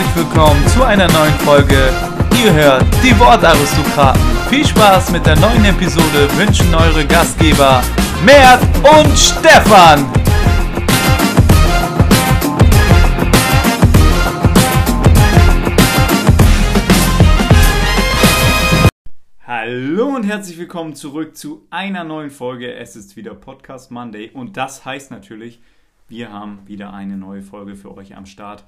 herzlich willkommen zu einer neuen Folge. Ihr hört die Wortaristokraten. Viel Spaß mit der neuen Episode wünschen eure Gastgeber Mert und Stefan. Hallo und herzlich willkommen zurück zu einer neuen Folge. Es ist wieder Podcast Monday und das heißt natürlich, wir haben wieder eine neue Folge für euch am Start.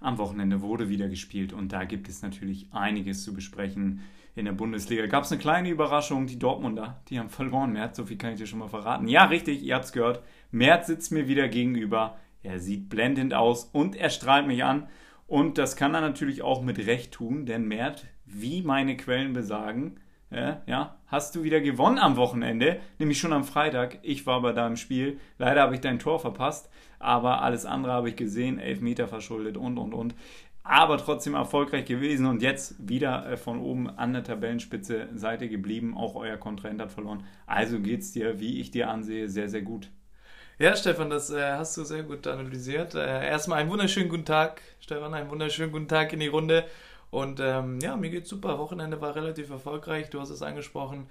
Am Wochenende wurde wieder gespielt und da gibt es natürlich einiges zu besprechen. In der Bundesliga gab es eine kleine Überraschung. Die Dortmunder, die haben verloren. Merz, so viel kann ich dir schon mal verraten. Ja, richtig, ihr habt es gehört. Merz sitzt mir wieder gegenüber. Er sieht blendend aus und er strahlt mich an. Und das kann er natürlich auch mit Recht tun, denn Mert, wie meine Quellen besagen, ja, ja, hast du wieder gewonnen am Wochenende, nämlich schon am Freitag. Ich war aber da im Spiel. Leider habe ich dein Tor verpasst, aber alles andere habe ich gesehen, elf Meter verschuldet und und und. Aber trotzdem erfolgreich gewesen und jetzt wieder äh, von oben an der Tabellenspitze Seite geblieben. Auch euer Kontrahent hat verloren. Also geht es dir, wie ich dir ansehe, sehr, sehr gut. Ja, Stefan, das äh, hast du sehr gut analysiert. Äh, erstmal einen wunderschönen guten Tag, Stefan, einen wunderschönen guten Tag in die Runde. Und ähm, ja, mir geht's super. Wochenende war relativ erfolgreich. Du hast es angesprochen.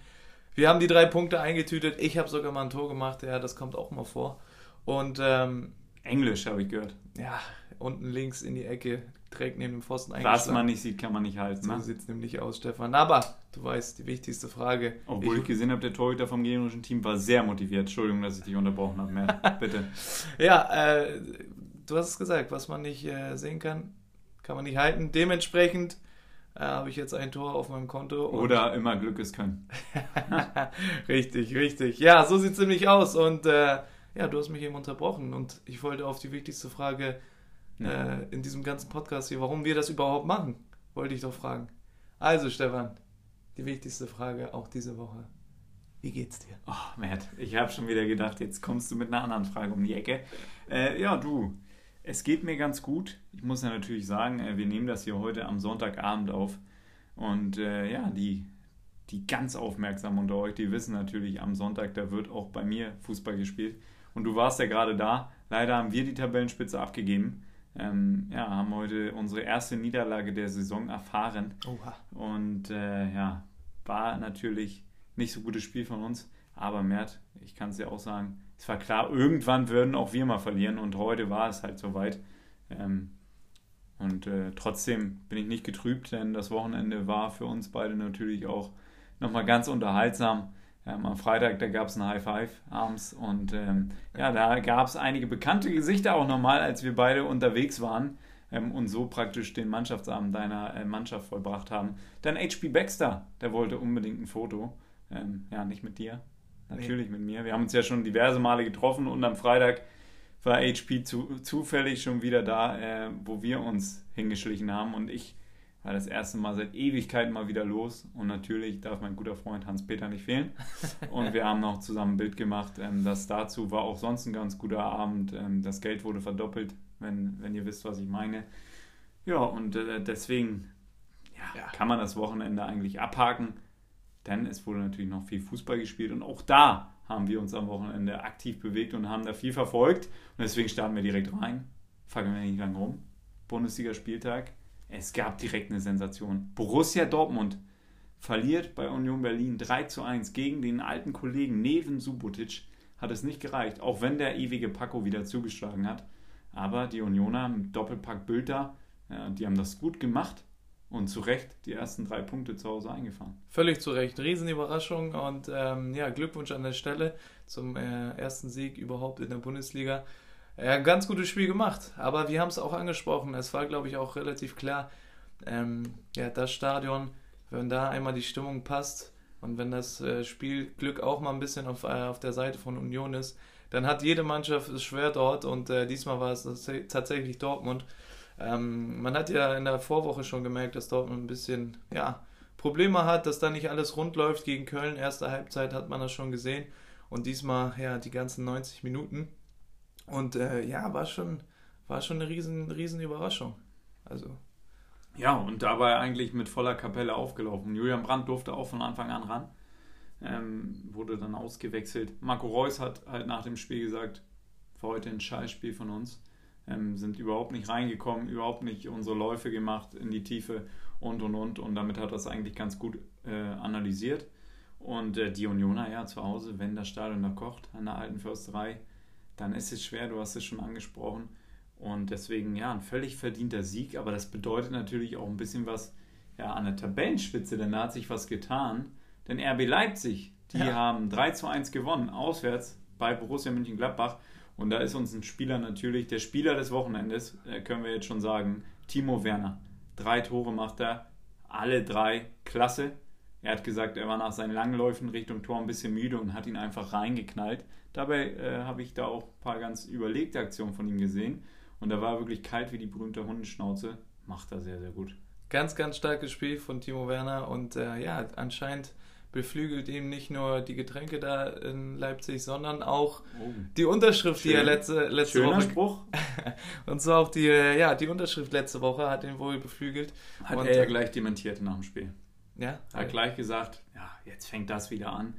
Wir haben die drei Punkte eingetütet. Ich habe sogar mal ein Tor gemacht. Ja, das kommt auch mal vor. Und ähm, Englisch habe ich gehört. Ja, unten links in die Ecke, direkt neben dem Pfosten Was man nicht sieht, kann man nicht halten. So ne? sieht es nämlich aus, Stefan. Aber du weißt, die wichtigste Frage. Obwohl ich, ich gesehen habe, der Torhüter vom gegnerischen Team war sehr motiviert. Entschuldigung, dass ich dich unterbrochen habe. Mehr, bitte. ja, äh, du hast es gesagt, was man nicht äh, sehen kann, kann man nicht halten. Dementsprechend äh, habe ich jetzt ein Tor auf meinem Konto. Oder immer Glück ist können. richtig, richtig. Ja, so sieht es nämlich aus. Und äh, ja, du hast mich eben unterbrochen und ich wollte auf die wichtigste Frage ja. äh, in diesem ganzen Podcast hier, warum wir das überhaupt machen, wollte ich doch fragen. Also, Stefan, die wichtigste Frage auch diese Woche. Wie geht's dir? Oh, Matt, ich habe schon wieder gedacht, jetzt kommst du mit einer anderen Frage um die Ecke. Äh, ja, du, es geht mir ganz gut. Ich muss ja natürlich sagen, äh, wir nehmen das hier heute am Sonntagabend auf. Und äh, ja, die, die ganz aufmerksamen unter euch, die wissen natürlich, am Sonntag, da wird auch bei mir Fußball gespielt. Und du warst ja gerade da. Leider haben wir die Tabellenspitze abgegeben. Ähm, ja, haben heute unsere erste Niederlage der Saison erfahren. Oha. Und äh, ja, war natürlich nicht so gutes Spiel von uns. Aber Mert, ich kann es dir auch sagen, es war klar, irgendwann würden auch wir mal verlieren und heute war es halt soweit. Ähm, und äh, trotzdem bin ich nicht getrübt, denn das Wochenende war für uns beide natürlich auch nochmal ganz unterhaltsam. Ähm, am Freitag, da gab es ein High Five abends und ähm, ja, da gab es einige bekannte Gesichter auch nochmal, als wir beide unterwegs waren ähm, und so praktisch den Mannschaftsabend deiner äh, Mannschaft vollbracht haben. Dann HP Baxter, der wollte unbedingt ein Foto. Ähm, ja, nicht mit dir, natürlich nee. mit mir. Wir haben uns ja schon diverse Male getroffen und am Freitag war HP zu, zufällig schon wieder da, äh, wo wir uns hingeschlichen haben und ich war das erste Mal seit Ewigkeiten mal wieder los und natürlich darf mein guter Freund Hans-Peter nicht fehlen und wir haben noch zusammen ein Bild gemacht. Ähm, das dazu war auch sonst ein ganz guter Abend. Ähm, das Geld wurde verdoppelt, wenn, wenn ihr wisst, was ich meine. Ja, und äh, deswegen ja, ja. kann man das Wochenende eigentlich abhaken, denn es wurde natürlich noch viel Fußball gespielt und auch da haben wir uns am Wochenende aktiv bewegt und haben da viel verfolgt und deswegen starten wir direkt rein. Fangen wir nicht lang rum. Bundesliga-Spieltag es gab direkt eine Sensation. Borussia Dortmund verliert bei Union Berlin 3 zu 1 gegen den alten Kollegen Neven Subotic. Hat es nicht gereicht, auch wenn der ewige Paco wieder zugeschlagen hat. Aber die Unioner mit Doppelpack Bülter, ja, die haben das gut gemacht und zu Recht die ersten drei Punkte zu Hause eingefahren. Völlig zu Recht. Riesenüberraschung und ähm, ja, Glückwunsch an der Stelle zum äh, ersten Sieg überhaupt in der Bundesliga. Ja, ganz gutes Spiel gemacht. Aber wir haben es auch angesprochen. Es war, glaube ich, auch relativ klar, ähm, ja, das Stadion, wenn da einmal die Stimmung passt und wenn das äh, Spielglück auch mal ein bisschen auf, äh, auf der Seite von Union ist, dann hat jede Mannschaft es schwer dort und äh, diesmal war es tatsächlich Dortmund. Ähm, man hat ja in der Vorwoche schon gemerkt, dass Dortmund ein bisschen ja, Probleme hat, dass da nicht alles rund läuft gegen Köln. Erste Halbzeit hat man das schon gesehen und diesmal ja die ganzen 90 Minuten. Und äh, ja, war schon, war schon eine riesen, riesen Überraschung. Also. Ja, und dabei eigentlich mit voller Kapelle aufgelaufen. Julian Brandt durfte auch von Anfang an ran. Ähm, wurde dann ausgewechselt. Marco Reus hat halt nach dem Spiel gesagt, war heute ein Scheißspiel von uns. ähm, sind überhaupt nicht reingekommen, überhaupt nicht unsere Läufe gemacht in die Tiefe und und und. Und damit hat er es eigentlich ganz gut äh, analysiert. Und äh, die Unioner, ja, zu Hause, wenn das Stadion da kocht, an der alten Försterei, dann ist es schwer, du hast es schon angesprochen. Und deswegen, ja, ein völlig verdienter Sieg, aber das bedeutet natürlich auch ein bisschen was ja, an der Tabellenspitze, denn da hat sich was getan. Denn RB Leipzig, die ja. haben 3 zu 1 gewonnen, auswärts bei Borussia Mönchengladbach. Und da ist uns ein Spieler natürlich, der Spieler des Wochenendes, äh, können wir jetzt schon sagen, Timo Werner. Drei Tore macht er, alle drei klasse. Er hat gesagt, er war nach seinen Langläufen Richtung Tor ein bisschen müde und hat ihn einfach reingeknallt. Dabei äh, habe ich da auch ein paar ganz überlegte Aktionen von ihm gesehen. Und da war wirklich kalt wie die berühmte Hundenschnauze. Macht er sehr, sehr gut. Ganz, ganz starkes Spiel von Timo Werner. Und äh, ja, anscheinend beflügelt ihm nicht nur die Getränke da in Leipzig, sondern auch oh. die Unterschrift, Schön. die er letzte, letzte Schöner Woche. Spruch. und so auch die, äh, ja, die Unterschrift letzte Woche hat ihn wohl beflügelt. Hat und, er ja gleich dementiert nach dem Spiel. Ja. Hat gleich gesagt, ja, jetzt fängt das wieder an.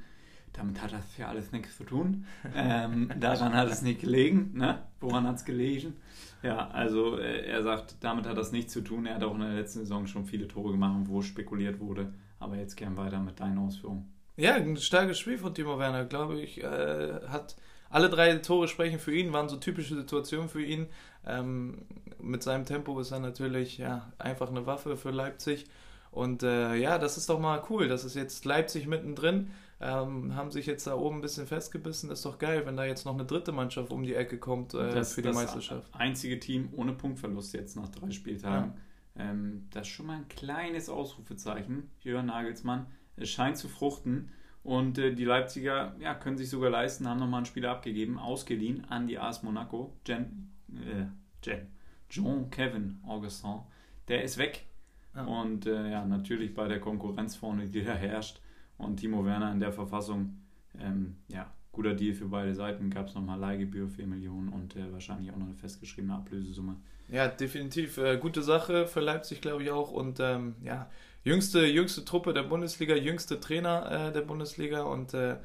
Damit hat das ja alles nichts zu tun. ähm, daran hat es nicht gelegen. Ne? Woran hat es gelegen? Ja, also äh, er sagt, damit hat das nichts zu tun. Er hat auch in der letzten Saison schon viele Tore gemacht, wo spekuliert wurde. Aber jetzt gern weiter mit deinen Ausführungen. Ja, ein starkes Spiel von Timo Werner, glaube ich. Äh, hat alle drei Tore sprechen für ihn, waren so typische Situationen für ihn. Ähm, mit seinem Tempo ist er natürlich ja, einfach eine Waffe für Leipzig. Und äh, ja, das ist doch mal cool. Das ist jetzt Leipzig mittendrin. Ähm, haben sich jetzt da oben ein bisschen festgebissen. Das ist doch geil, wenn da jetzt noch eine dritte Mannschaft um die Ecke kommt äh, das, für die das Meisterschaft. Einzige Team ohne Punktverlust jetzt nach drei Spieltagen. Ja. Ähm, das ist schon mal ein kleines Ausrufezeichen. Jörn Nagelsmann. Es scheint zu fruchten. Und äh, die Leipziger ja, können sich sogar leisten, haben nochmal einen Spieler abgegeben, ausgeliehen an die AS Monaco. Jen, äh, Jen, Jean Kevin Augustin. Der ist weg ja. Und äh, ja, natürlich bei der Konkurrenz vorne, die da herrscht. Und Timo Werner in der Verfassung, ähm, ja, guter Deal für beide Seiten. Gab es nochmal Leihgebühr, 4 Millionen und äh, wahrscheinlich auch noch eine festgeschriebene Ablösesumme. Ja, definitiv. Äh, gute Sache für Leipzig, glaube ich auch. Und ähm, ja, jüngste, jüngste Truppe der Bundesliga, jüngste Trainer äh, der Bundesliga. Und äh,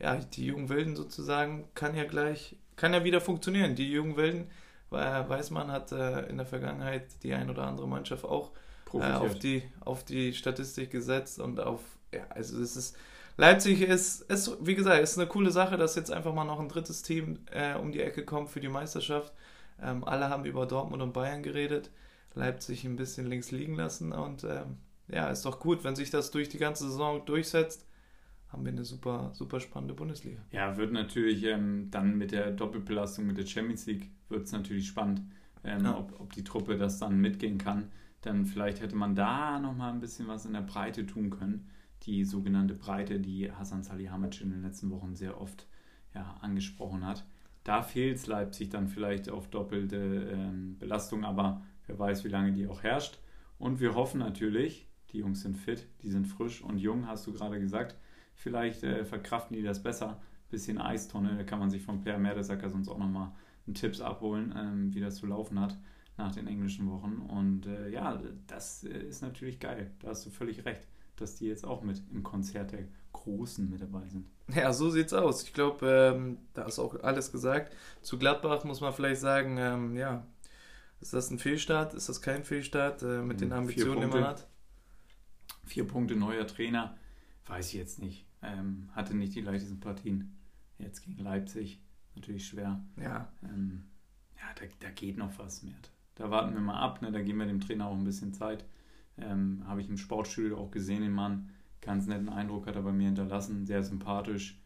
ja, die jungen Wilden sozusagen kann ja gleich, kann ja wieder funktionieren. Die jungen Wilden, weil Weißmann hat äh, in der Vergangenheit die ein oder andere Mannschaft auch äh, auf, die, auf die Statistik gesetzt und auf, ja, also es ist, Leipzig ist, ist, wie gesagt, ist eine coole Sache, dass jetzt einfach mal noch ein drittes Team äh, um die Ecke kommt für die Meisterschaft. Ähm, alle haben über Dortmund und Bayern geredet, Leipzig ein bisschen links liegen lassen und ähm, ja, ist doch gut, wenn sich das durch die ganze Saison durchsetzt haben wir eine super, super spannende Bundesliga. Ja, wird natürlich ähm, dann mit der Doppelbelastung mit der Champions League wird es natürlich spannend, ähm, ja. ob, ob die Truppe das dann mitgehen kann dann vielleicht hätte man da nochmal ein bisschen was in der Breite tun können. Die sogenannte Breite, die Hasan Salihamidzic in den letzten Wochen sehr oft ja, angesprochen hat. Da fehlt es Leipzig dann vielleicht auf doppelte ähm, Belastung, aber wer weiß, wie lange die auch herrscht. Und wir hoffen natürlich, die Jungs sind fit, die sind frisch und jung, hast du gerade gesagt. Vielleicht äh, verkraften die das besser. Bisschen Eistonne, da kann man sich von Per Mertesacker sonst auch nochmal einen Tipps abholen, ähm, wie das zu laufen hat nach den englischen Wochen. Und äh, ja, das äh, ist natürlich geil. Da hast du völlig recht, dass die jetzt auch mit im Konzert der Großen mit dabei sind. Ja, so sieht's aus. Ich glaube, ähm, da ist auch alles gesagt. Zu Gladbach muss man vielleicht sagen, ähm, ja, ist das ein Fehlstart? Ist das kein Fehlstart äh, mit den Ambitionen, die man hat? Vier Punkte neuer Trainer, weiß ich jetzt nicht. Ähm, hatte nicht die leichtesten Partien. Jetzt gegen Leipzig, natürlich schwer. Ja. Ähm, ja, da, da geht noch was mehr da warten wir mal ab, ne? da geben wir dem Trainer auch ein bisschen Zeit. Ähm, Habe ich im Sportstudio auch gesehen, den Mann. Ganz netten Eindruck hat er bei mir hinterlassen, sehr sympathisch.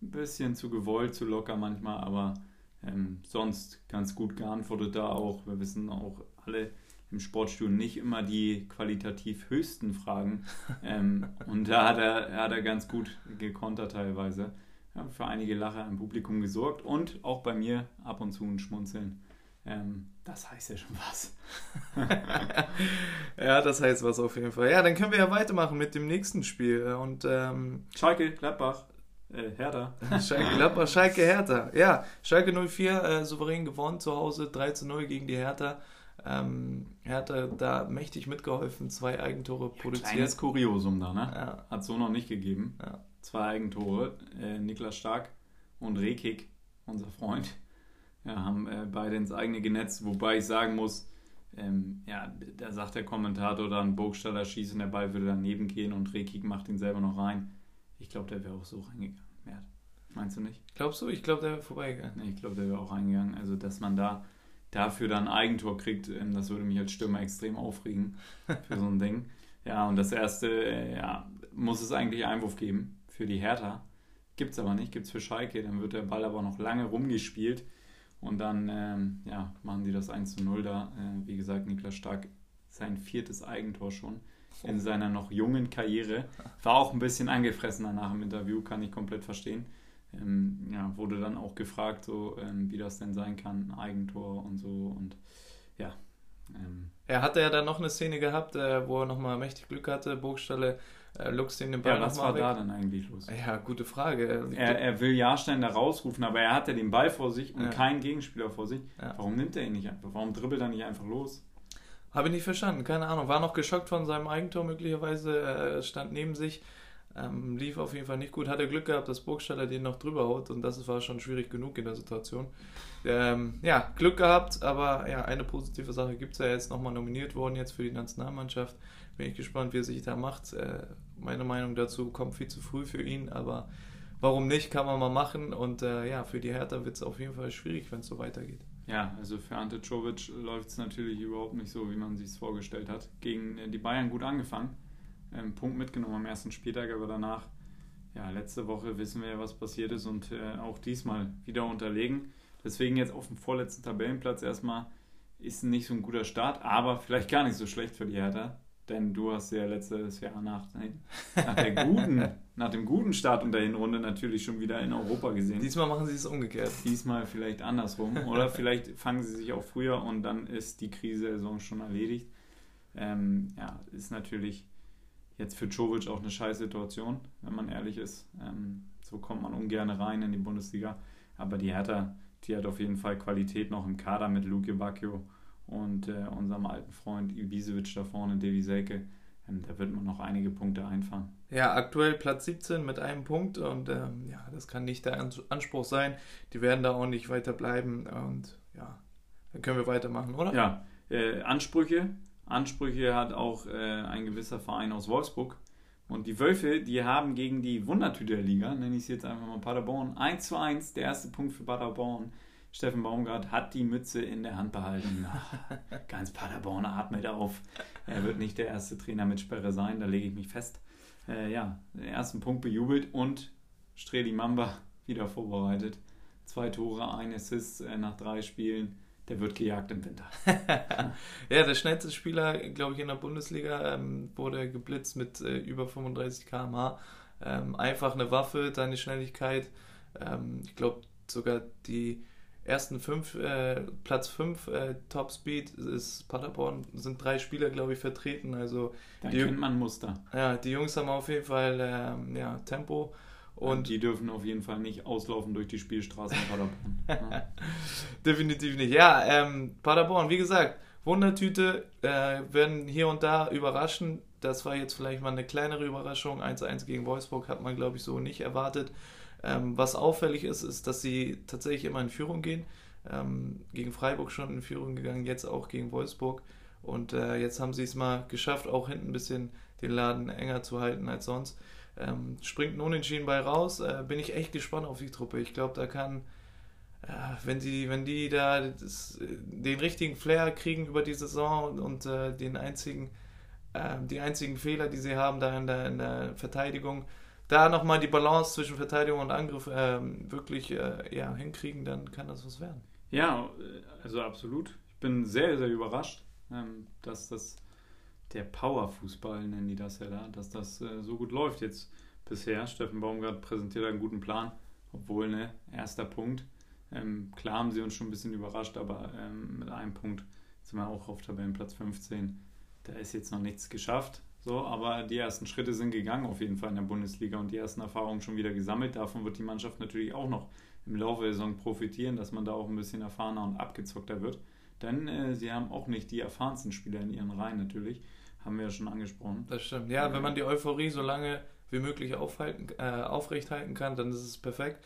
Ein bisschen zu gewollt, zu locker manchmal, aber ähm, sonst ganz gut geantwortet da auch. Wir wissen auch alle im Sportstudio nicht immer die qualitativ höchsten Fragen. Ähm, und da hat er, hat er ganz gut gekontert teilweise. Ja, für einige Lacher im Publikum gesorgt und auch bei mir ab und zu ein Schmunzeln. Ähm, das heißt ja schon was. ja, das heißt was auf jeden Fall. Ja, dann können wir ja weitermachen mit dem nächsten Spiel. Und, ähm, Schalke, Gladbach, äh, Hertha. Schalke, Gladbach, Schalke, Hertha. Ja, Schalke 04 äh, souverän gewonnen zu Hause, 3 zu 0 gegen die Hertha. Ähm, Hertha da mächtig mitgeholfen, zwei Eigentore ja, produziert. Kleines Kuriosum da, ne? Ja. Hat so noch nicht gegeben. Ja. Zwei Eigentore, äh, Niklas Stark und Rekik, unser Freund ja, haben äh, beide ins eigene genetzt, wobei ich sagen muss, ähm, ja, da sagt der Kommentator dann, Burgstaller schießt und der Ball würde daneben gehen und Rekik macht ihn selber noch rein. Ich glaube, der wäre auch so reingegangen. Mert. Meinst du nicht? Glaubst du? Ich glaube, der wäre vorbeigegangen. Nee, ich glaube, der wäre auch reingegangen. Also, dass man da dafür dann ein Eigentor kriegt, ähm, das würde mich als Stürmer extrem aufregen für so ein Ding. Ja, und das erste, äh, ja, muss es eigentlich Einwurf geben für die Hertha. Gibt es aber nicht, gibt es für Schalke. Dann wird der Ball aber noch lange rumgespielt. Und dann ähm, ja, machen sie das 1 zu 0 da. Äh, wie gesagt, Niklas Stark sein viertes Eigentor schon in seiner noch jungen Karriere. War auch ein bisschen angefressen danach im Interview, kann ich komplett verstehen. Ähm, ja, wurde dann auch gefragt, so, ähm, wie das denn sein kann, ein Eigentor und so. Und ja. Ähm, er hatte ja dann noch eine Szene gehabt, äh, wo er nochmal mächtig Glück hatte. Burgstalle Lux den Ball Ja, was war weg. da dann eigentlich los? Ja, gute Frage. Er, er will Jahrstein da rausrufen, aber er hatte den Ball vor sich und ja. keinen Gegenspieler vor sich. Ja. Warum nimmt er ihn nicht einfach? Warum dribbelt er nicht einfach los? Habe ich nicht verstanden, keine Ahnung. War noch geschockt von seinem Eigentor möglicherweise, äh, stand neben sich. Ähm, lief auf jeden Fall nicht gut. Hatte Glück gehabt, dass Burgstaller den noch drüber haut und das war schon schwierig genug in der Situation. Ähm, ja, Glück gehabt, aber ja, eine positive Sache gibt es ja jetzt nochmal nominiert worden jetzt für die Nationalmannschaft. Bin ich gespannt, wie er sich da macht. Äh, meine Meinung dazu kommt viel zu früh für ihn, aber warum nicht, kann man mal machen. Und äh, ja, für die Hertha wird es auf jeden Fall schwierig, wenn es so weitergeht. Ja, also für Ante Czovic läuft es natürlich überhaupt nicht so, wie man sich es vorgestellt hat. Gegen äh, die Bayern gut angefangen, ähm, Punkt mitgenommen am ersten Spieltag, aber danach, ja, letzte Woche wissen wir ja, was passiert ist und äh, auch diesmal wieder unterlegen. Deswegen jetzt auf dem vorletzten Tabellenplatz erstmal ist nicht so ein guter Start, aber vielleicht gar nicht so schlecht für die Hertha. Denn du hast ja letztes Jahr nach, nach, der guten, nach dem guten Start und der Hinrunde natürlich schon wieder in Europa gesehen. Diesmal machen sie es umgekehrt. Diesmal vielleicht andersrum. Oder vielleicht fangen sie sich auch früher und dann ist die Krise-Saison schon erledigt. Ähm, ja, ist natürlich jetzt für Czovic auch eine scheiß Situation, wenn man ehrlich ist. Ähm, so kommt man ungern rein in die Bundesliga. Aber die Hertha, die hat auf jeden Fall Qualität noch im Kader mit Luke Bacchio und äh, unserem alten Freund Ibisevic da vorne, Devi Selke. Ähm, da wird man noch einige Punkte einfahren. Ja, aktuell Platz 17 mit einem Punkt und ähm, ja, das kann nicht der Anspruch sein. Die werden da auch nicht weiter bleiben und ja, dann können wir weitermachen, oder? Ja, äh, Ansprüche. Ansprüche hat auch äh, ein gewisser Verein aus Wolfsburg. Und die Wölfe, die haben gegen die Wundertüte der Liga, nenne ich es jetzt einfach mal Paderborn, 1 zu 1, der erste Punkt für Paderborn Steffen Baumgart hat die Mütze in der Hand behalten. Ganz Paderborn atmet auf. Er wird nicht der erste Trainer mit Sperre sein, da lege ich mich fest. Äh, ja, den ersten Punkt bejubelt und Streli Mamba wieder vorbereitet. Zwei Tore, ein Assist äh, nach drei Spielen. Der wird gejagt im Winter. ja, der schnellste Spieler, glaube ich, in der Bundesliga ähm, wurde geblitzt mit äh, über 35 km/h. Ähm, einfach eine Waffe, deine Schnelligkeit. Ähm, ich glaube, sogar die ersten fünf, äh, Platz 5 äh, Top Speed ist Paderborn, sind drei Spieler, glaube ich, vertreten. Also da kennt man Muster. Ja, die Jungs haben auf jeden Fall ähm, ja, Tempo. Und die dürfen auf jeden Fall nicht auslaufen durch die Spielstraße in Paderborn. ja. Definitiv nicht. Ja, ähm, Paderborn, wie gesagt, Wundertüte äh, werden hier und da überraschen. Das war jetzt vielleicht mal eine kleinere Überraschung. 1-1 gegen Wolfsburg hat man, glaube ich, so nicht erwartet. Ähm, was auffällig ist, ist, dass sie tatsächlich immer in Führung gehen. Ähm, gegen Freiburg schon in Führung gegangen, jetzt auch gegen Wolfsburg. Und äh, jetzt haben sie es mal geschafft, auch hinten ein bisschen den Laden enger zu halten als sonst. Ähm, springt ein Unentschieden bei raus. Äh, bin ich echt gespannt auf die Truppe. Ich glaube, da kann, äh, wenn, die, wenn die da das, den richtigen Flair kriegen über die Saison und, und äh, den einzigen, äh, die einzigen Fehler, die sie haben da in der, in der Verteidigung, da nochmal die Balance zwischen Verteidigung und Angriff ähm, wirklich äh, ja, hinkriegen, dann kann das was werden. Ja, also absolut. Ich bin sehr, sehr überrascht, ähm, dass das der Powerfußball, nennen die das ja da, dass das äh, so gut läuft jetzt bisher. Steffen Baumgart präsentiert einen guten Plan, obwohl, ne, erster Punkt. Ähm, klar haben sie uns schon ein bisschen überrascht, aber ähm, mit einem Punkt sind wir auch auf Tabellenplatz 15. Da ist jetzt noch nichts geschafft. So, aber die ersten Schritte sind gegangen auf jeden Fall in der Bundesliga und die ersten Erfahrungen schon wieder gesammelt. Davon wird die Mannschaft natürlich auch noch im Laufe der Saison profitieren, dass man da auch ein bisschen erfahrener und abgezockter wird. Denn äh, sie haben auch nicht die erfahrensten Spieler in ihren Reihen natürlich. Haben wir ja schon angesprochen. Das stimmt. Ja, wenn man die Euphorie so lange wie möglich aufhalten, äh, aufrechthalten kann, dann ist es perfekt.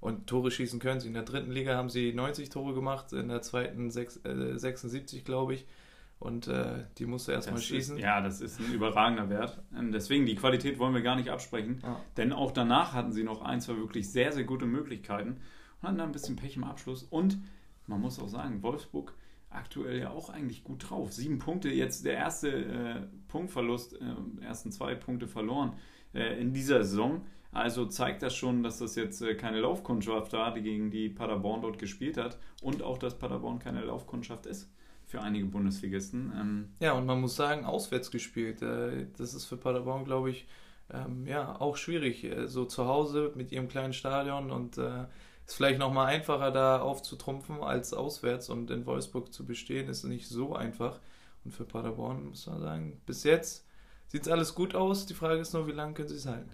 Und Tore schießen können sie. In der dritten Liga haben sie 90 Tore gemacht, in der zweiten 6, äh, 76, glaube ich. Und äh, die musst du erstmal schießen. Ist, ja, das ist ein überragender Wert. Ähm, deswegen, die Qualität wollen wir gar nicht absprechen. Ja. Denn auch danach hatten sie noch ein, zwei wirklich sehr, sehr gute Möglichkeiten und hatten dann ein bisschen Pech im Abschluss. Und man muss auch sagen, Wolfsburg aktuell ja auch eigentlich gut drauf. Sieben Punkte, jetzt der erste äh, Punktverlust, äh, ersten zwei Punkte verloren äh, in dieser Saison. Also zeigt das schon, dass das jetzt äh, keine Laufkundschaft war, die gegen die Paderborn dort gespielt hat und auch, dass Paderborn keine Laufkundschaft ist für einige Bundesligisten. Ähm ja, und man muss sagen, auswärts gespielt. Äh, das ist für Paderborn, glaube ich, ähm, ja, auch schwierig. Äh, so zu Hause mit ihrem kleinen Stadion und äh, ist vielleicht nochmal einfacher da aufzutrumpfen als auswärts und in Wolfsburg zu bestehen, ist nicht so einfach. Und für Paderborn muss man sagen, bis jetzt sieht es alles gut aus. Die Frage ist nur, wie lange können sie es halten?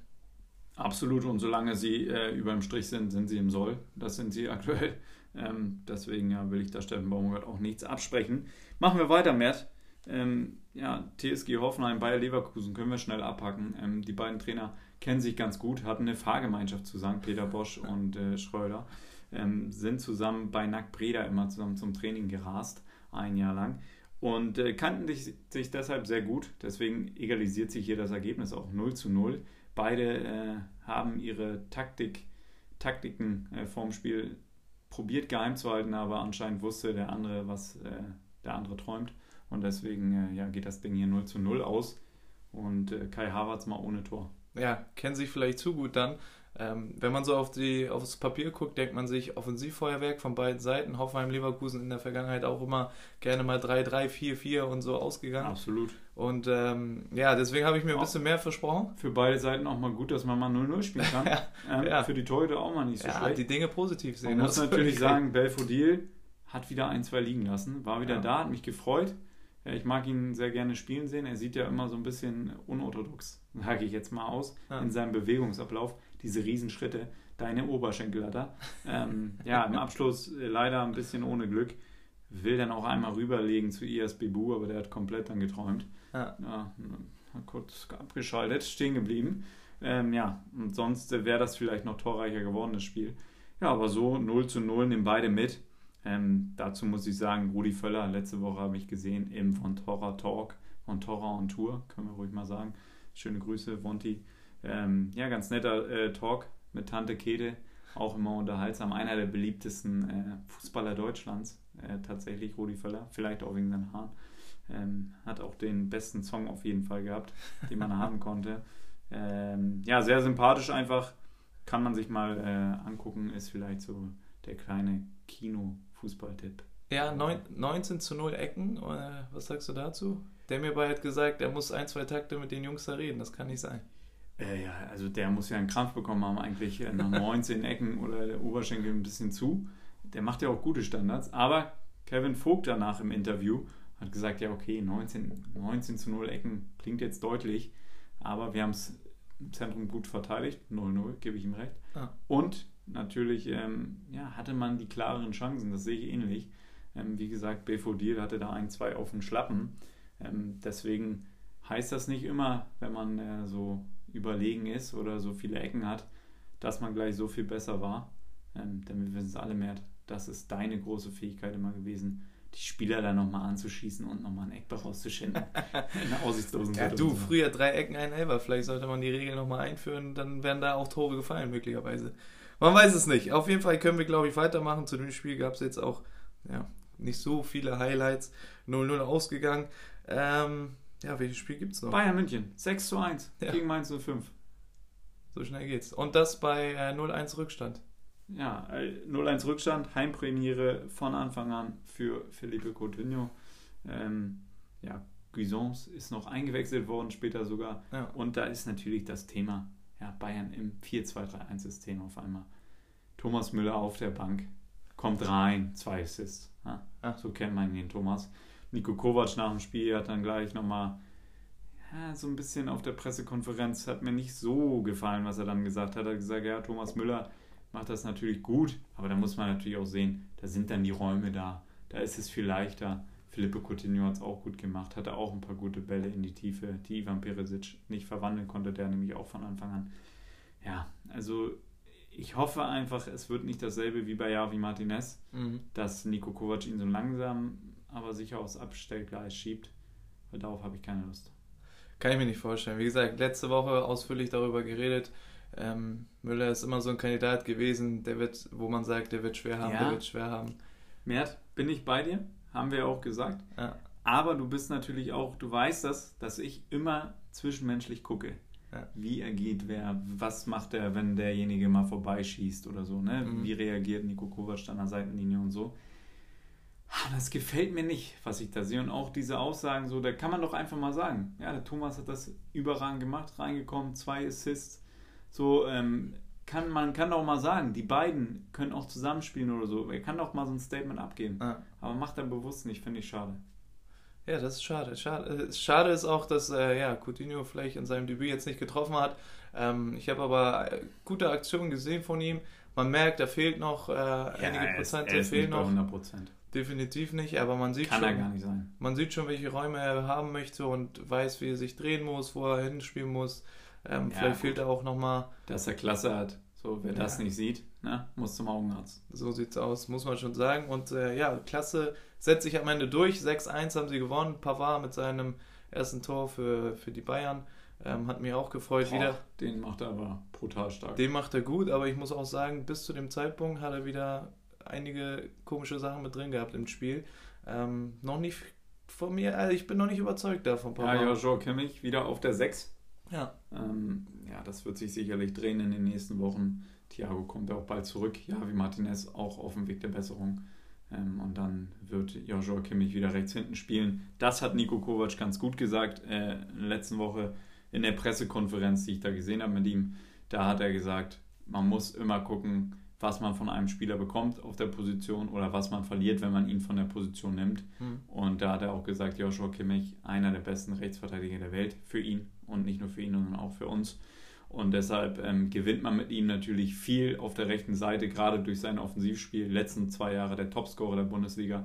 Absolut, und solange sie äh, über dem Strich sind, sind sie im Soll. Das sind sie aktuell. Ähm, deswegen ja, will ich da Steffen Baumgart auch nichts absprechen. Machen wir weiter, Mert. Ähm, ja, TSG Hoffenheim, Bayer Leverkusen können wir schnell abhacken. Ähm, die beiden Trainer kennen sich ganz gut, hatten eine Fahrgemeinschaft zusammen, Peter Bosch und äh, Schröder, ähm, sind zusammen bei Nack Breda immer zusammen zum Training gerast, ein Jahr lang. Und äh, kannten sich, sich, deshalb sehr gut. Deswegen egalisiert sich hier das Ergebnis auch 0 zu 0. Beide äh, haben ihre Taktik, Taktiken äh, vorm Spiel probiert geheim zu halten, aber anscheinend wusste der andere, was äh, der andere träumt. Und deswegen äh, ja, geht das Ding hier 0 zu 0 aus. Und äh, Kai Havertz mal ohne Tor. Ja, kennen sich vielleicht zu gut dann. Ähm, wenn man so auf die, aufs Papier guckt, denkt man sich Offensivfeuerwerk von beiden Seiten. Hoffenheim, Leverkusen in der Vergangenheit auch immer gerne mal 3-3, 4-4 und so ausgegangen. Absolut. Und ähm, ja, deswegen habe ich mir ein bisschen mehr versprochen. Für beide Seiten auch mal gut, dass man mal 0-0 spielen kann. ja, ähm, ja. Für die Torhüter auch mal nicht so ja, schlecht. die Dinge positiv sehen. Man muss natürlich sagen, Belfodil hat wieder ein, zwei liegen lassen, war wieder da, hat mich gefreut. Ja, ich mag ihn sehr gerne spielen sehen. Er sieht ja immer so ein bisschen unorthodox, sage ich jetzt mal aus, in seinem Bewegungsablauf diese Riesenschritte, deine Oberschenkel hat er. Ähm, ja, im Abschluss äh, leider ein bisschen ohne Glück. Will dann auch einmal rüberlegen zu IS Bebu, aber der hat komplett dann geträumt. Ja. ja kurz abgeschaltet, stehen geblieben. Ähm, ja, und sonst äh, wäre das vielleicht noch torreicher geworden, das Spiel. Ja, aber so 0 zu 0 nehmen beide mit. Ähm, dazu muss ich sagen, Rudi Völler, letzte Woche habe ich gesehen im Von Torra Talk, Von Torra on Tour, können wir ruhig mal sagen. Schöne Grüße, Vonti. Ähm, ja, ganz netter äh, Talk mit Tante Kete, auch immer unterhaltsam. Einer der beliebtesten äh, Fußballer Deutschlands, äh, tatsächlich, Rudi Völler, vielleicht auch wegen seinen Haaren. Ähm, hat auch den besten Song auf jeden Fall gehabt, den man haben konnte. Ähm, ja, sehr sympathisch einfach. Kann man sich mal äh, angucken, ist vielleicht so der kleine Kino-Fußball-Tipp. Ja, neun, 19 zu 0 Ecken. Äh, was sagst du dazu? Der mir bei hat gesagt, er muss ein, zwei Takte mit den Jungs da reden. Das kann nicht sein. Äh, ja, also der muss ja einen Krampf bekommen haben, eigentlich nach 19 Ecken oder der Oberschenkel ein bisschen zu. Der macht ja auch gute Standards. Aber Kevin Vogt danach im Interview hat gesagt, ja okay, 19, 19 zu 0 Ecken klingt jetzt deutlich, aber wir haben es im Zentrum gut verteidigt, 0-0, gebe ich ihm recht. Ah. Und natürlich ähm, ja, hatte man die klareren Chancen, das sehe ich ähnlich. Ähm, wie gesagt, Belfodil hatte da ein, zwei auf den Schlappen. Ähm, deswegen heißt das nicht immer, wenn man äh, so überlegen ist oder so viele Ecken hat, dass man gleich so viel besser war. Ähm, denn wir wissen es alle mehr, das ist deine große Fähigkeit immer gewesen, die Spieler dann nochmal anzuschießen und nochmal einen Eckball rauszuschinden. in einer aussichtslosen ja, Du, früher drei Ecken, ein Elber. Vielleicht sollte man die Regel nochmal einführen, dann werden da auch Tore gefallen, möglicherweise. Man weiß es nicht. Auf jeden Fall können wir, glaube ich, weitermachen. Zu dem Spiel gab es jetzt auch ja, nicht so viele Highlights. 0-0 ausgegangen. Ähm, ja, welches Spiel gibt es noch? Bayern München, 6 zu 1 ja. gegen Mainz 05. So schnell geht's. Und das bei äh, 0-1 Rückstand. Ja, 0-1 Rückstand, Heimpremiere von Anfang an für Felipe Coutinho. Ähm, ja, Guisons ist noch eingewechselt worden, später sogar. Ja. Und da ist natürlich das Thema, ja, Bayern im 4-2-3-1-System auf einmal. Thomas Müller auf der Bank, kommt rein, zwei Assists. Ja, so kennt man ihn, Thomas. Nico Kovac nach dem Spiel hat dann gleich nochmal ja, so ein bisschen auf der Pressekonferenz, hat mir nicht so gefallen, was er dann gesagt hat. Er hat gesagt, ja, Thomas Müller macht das natürlich gut, aber da muss man natürlich auch sehen, da sind dann die Räume da, da ist es viel leichter. Philippe Coutinho hat es auch gut gemacht, hatte auch ein paar gute Bälle in die Tiefe, die Ivan Peresic nicht verwandeln konnte, der nämlich auch von Anfang an. Ja, also ich hoffe einfach, es wird nicht dasselbe wie bei Javi Martinez, mhm. dass Nico Kovac ihn so langsam, aber sicher aufs Abstellgleis schiebt. Weil darauf habe ich keine Lust. Kann ich mir nicht vorstellen. Wie gesagt, letzte Woche ausführlich darüber geredet. Ähm, Müller ist immer so ein Kandidat gewesen, der wird, wo man sagt, der wird schwer haben, ja. der wird schwer haben. Mert, bin ich bei dir? Haben wir auch gesagt. Ja. Aber du bist natürlich auch, du weißt das, dass ich immer zwischenmenschlich gucke. Ja. Wie ergeht wer, was macht er, wenn derjenige mal vorbeischießt oder so, ne? Mhm. Wie reagiert Nico Kovac an der Seitenlinie und so. Ah, das gefällt mir nicht, was ich da sehe. Und auch diese Aussagen, so, da kann man doch einfach mal sagen. Ja, der Thomas hat das überragend gemacht, reingekommen, zwei Assists. So, ähm, kann, man kann doch mal sagen, die beiden können auch zusammenspielen oder so. Er kann doch mal so ein Statement abgeben. Ja. Aber macht er bewusst nicht, finde ich schade. Ja, das ist schade. Schade, äh, schade ist auch, dass äh, ja, Coutinho vielleicht in seinem Debüt jetzt nicht getroffen hat. Ähm, ich habe aber äh, gute Aktionen gesehen von ihm. Man merkt, da fehlt noch äh, ja, einige Prozent. Er ist, fehlen noch. 100 Prozent. Definitiv nicht, aber man sieht Kann schon. er gar nicht sein. Man sieht schon, welche Räume er haben möchte und weiß, wie er sich drehen muss, wo er hinspielen muss. Ähm, ja, vielleicht gut. fehlt er auch nochmal. Dass er Klasse hat. So, wer ja. das nicht sieht, ne, muss zum Augenarzt. So sieht's aus, muss man schon sagen. Und äh, ja, Klasse setzt sich am Ende durch. 6-1 haben sie gewonnen. Pavard mit seinem ersten Tor für, für die Bayern. Ähm, hat mich auch gefreut Boah, wieder. Den macht er aber brutal stark. Den macht er gut, aber ich muss auch sagen, bis zu dem Zeitpunkt hat er wieder einige komische Sachen mit drin gehabt im Spiel. Ähm, noch nicht von mir, also ich bin noch nicht überzeugt davon. Pavard. Ja, Joshua Kimmich wieder auf der 6. Ja. Ähm, ja, das wird sich sicherlich drehen in den nächsten Wochen. Thiago kommt ja auch bald zurück. Ja, wie Martinez auch auf dem Weg der Besserung. Ähm, und dann wird Joshua Kimmich wieder rechts hinten spielen. Das hat Nico Kovac ganz gut gesagt äh, in der letzten Woche in der Pressekonferenz, die ich da gesehen habe mit ihm. Da hat er gesagt, man muss immer gucken, was man von einem Spieler bekommt auf der Position oder was man verliert, wenn man ihn von der Position nimmt. Mhm. Und da hat er auch gesagt, Joshua Kimmich, einer der besten Rechtsverteidiger der Welt für ihn und nicht nur für ihn, sondern auch für uns. Und deshalb ähm, gewinnt man mit ihm natürlich viel auf der rechten Seite, gerade durch sein Offensivspiel. Letzten zwei Jahre der Topscorer der Bundesliga,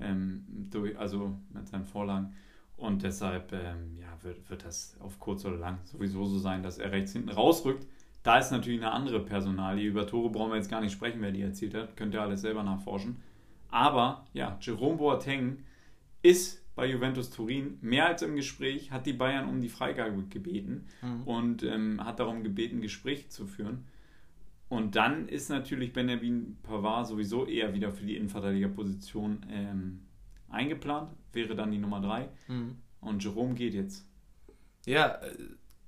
ähm, durch, also mit seinen Vorlagen. Und deshalb ähm, ja, wird, wird das auf kurz oder lang sowieso so sein, dass er rechts hinten rausrückt. Da ist natürlich eine andere Personalie. Über Tore brauchen wir jetzt gar nicht sprechen, wer die erzielt hat. Könnt ihr alles selber nachforschen. Aber ja, Jerome Boateng ist bei Juventus Turin mehr als im Gespräch, hat die Bayern um die Freigabe gebeten mhm. und ähm, hat darum gebeten, Gespräche zu führen. Und dann ist natürlich Benjamin Pavard sowieso eher wieder für die Innenverteidigerposition ähm, eingeplant, wäre dann die Nummer 3. Mhm. Und Jerome geht jetzt. Ja,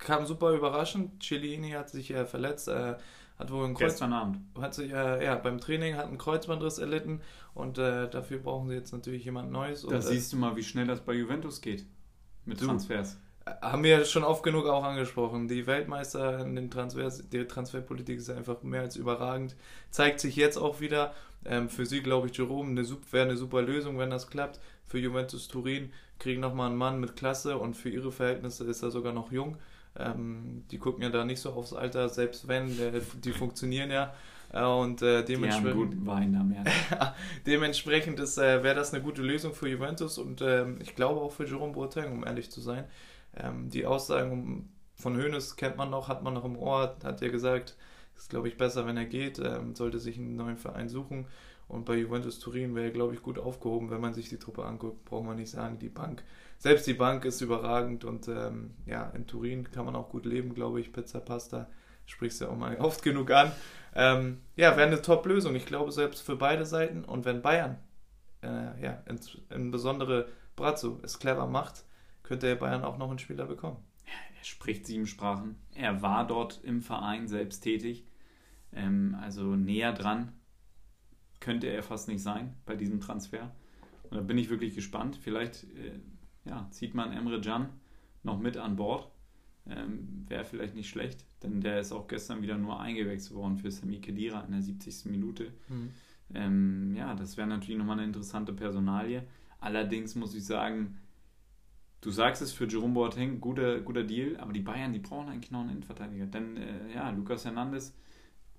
kam super überraschend. Cellini hat sich ja verletzt. Äh, hat wohl ein Kreuz Gestern Abend. Hat sich äh, ja beim Training hat einen Kreuzbandriss erlitten und äh, dafür brauchen sie jetzt natürlich jemand Neues. Da und, siehst du mal, wie schnell das bei Juventus geht mit du, Transfers. Äh, haben wir schon oft genug auch angesprochen. Die Weltmeister in den Transfers, die Transferpolitik ist einfach mehr als überragend. Zeigt sich jetzt auch wieder. Ähm, für sie, glaube ich, Jerome wäre eine super Lösung, wenn das klappt. Für Juventus Turin kriegen nochmal einen Mann mit Klasse und für ihre Verhältnisse ist er sogar noch jung. Ähm, die gucken ja da nicht so aufs Alter, selbst wenn, äh, die funktionieren ja. Äh, und äh, dementsprechend. dementsprechend äh, wäre das eine gute Lösung für Juventus und ähm, ich glaube auch für Jerome Boateng, um ehrlich zu sein. Ähm, die Aussagen von Hoeneß kennt man noch, hat man noch im Ohr, hat ja gesagt, ist glaube ich besser, wenn er geht, ähm, sollte sich einen neuen Verein suchen. Und bei Juventus Turin wäre er, glaube ich, gut aufgehoben, wenn man sich die Truppe anguckt, braucht man nicht sagen, die Bank selbst die Bank ist überragend und ähm, ja, in Turin kann man auch gut leben, glaube ich. Pizza, Pasta, sprichst du ja auch mal oft genug an. Ähm, ja, wäre eine Top-Lösung. Ich glaube, selbst für beide Seiten. Und wenn Bayern, äh, ja, insbesondere Brazzo, es clever macht, könnte er Bayern auch noch einen Spieler bekommen. Er spricht sieben Sprachen. Er war dort im Verein selbst tätig. Ähm, also näher dran könnte er fast nicht sein bei diesem Transfer. Und da bin ich wirklich gespannt. Vielleicht äh, ja, zieht man Emre Can noch mit an Bord. Ähm, Wäre vielleicht nicht schlecht, denn der ist auch gestern wieder nur eingewechselt worden für Sami Kedira in der 70. Minute. Mhm. Ähm, ja, das wäre natürlich nochmal eine interessante Personalie. Allerdings muss ich sagen, du sagst es für Jerome Boateng, guter, guter Deal, aber die Bayern, die brauchen eigentlich noch einen Innenverteidiger. Denn äh, ja, Lukas Hernandez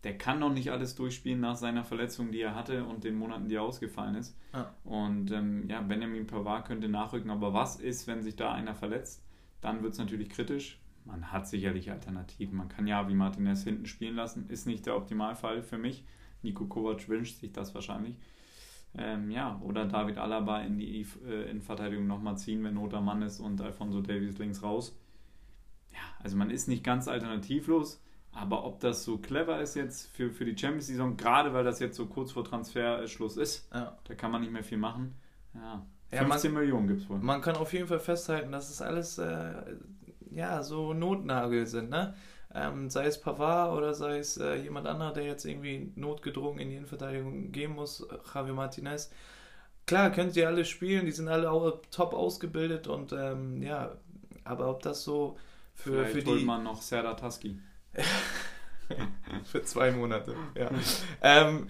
der kann noch nicht alles durchspielen nach seiner Verletzung, die er hatte und den Monaten, die er ausgefallen ist. Ja. Und ähm, ja, Benjamin Pavard könnte nachrücken, aber was ist, wenn sich da einer verletzt? Dann wird es natürlich kritisch. man hat sicherlich Alternativen. Man kann ja wie Martinez hinten spielen lassen, ist nicht der Optimalfall für mich. Nico Kovac wünscht sich das wahrscheinlich. Ähm, ja, oder David Alaba in die äh, Innenverteidigung nochmal ziehen, wenn Not Mann ist und Alfonso Davies links raus. Ja, also man ist nicht ganz alternativlos, aber ob das so clever ist jetzt für, für die Champions-Saison, gerade weil das jetzt so kurz vor Transferschluss ist, ja. da kann man nicht mehr viel machen. Ja, 15 ja, man, Millionen gibt es wohl. Man kann auf jeden Fall festhalten, dass es alles äh, ja, so Notnagel sind, ne? Ähm, sei es Pavard oder sei es äh, jemand anderer, der jetzt irgendwie notgedrungen in die Innenverteidigung gehen muss, Javi Martinez. Klar, können sie alle spielen, die sind alle auch top ausgebildet und ähm, ja, aber ob das so für, Vielleicht für die. man noch Serdar Taski. für zwei Monate, ja. ähm,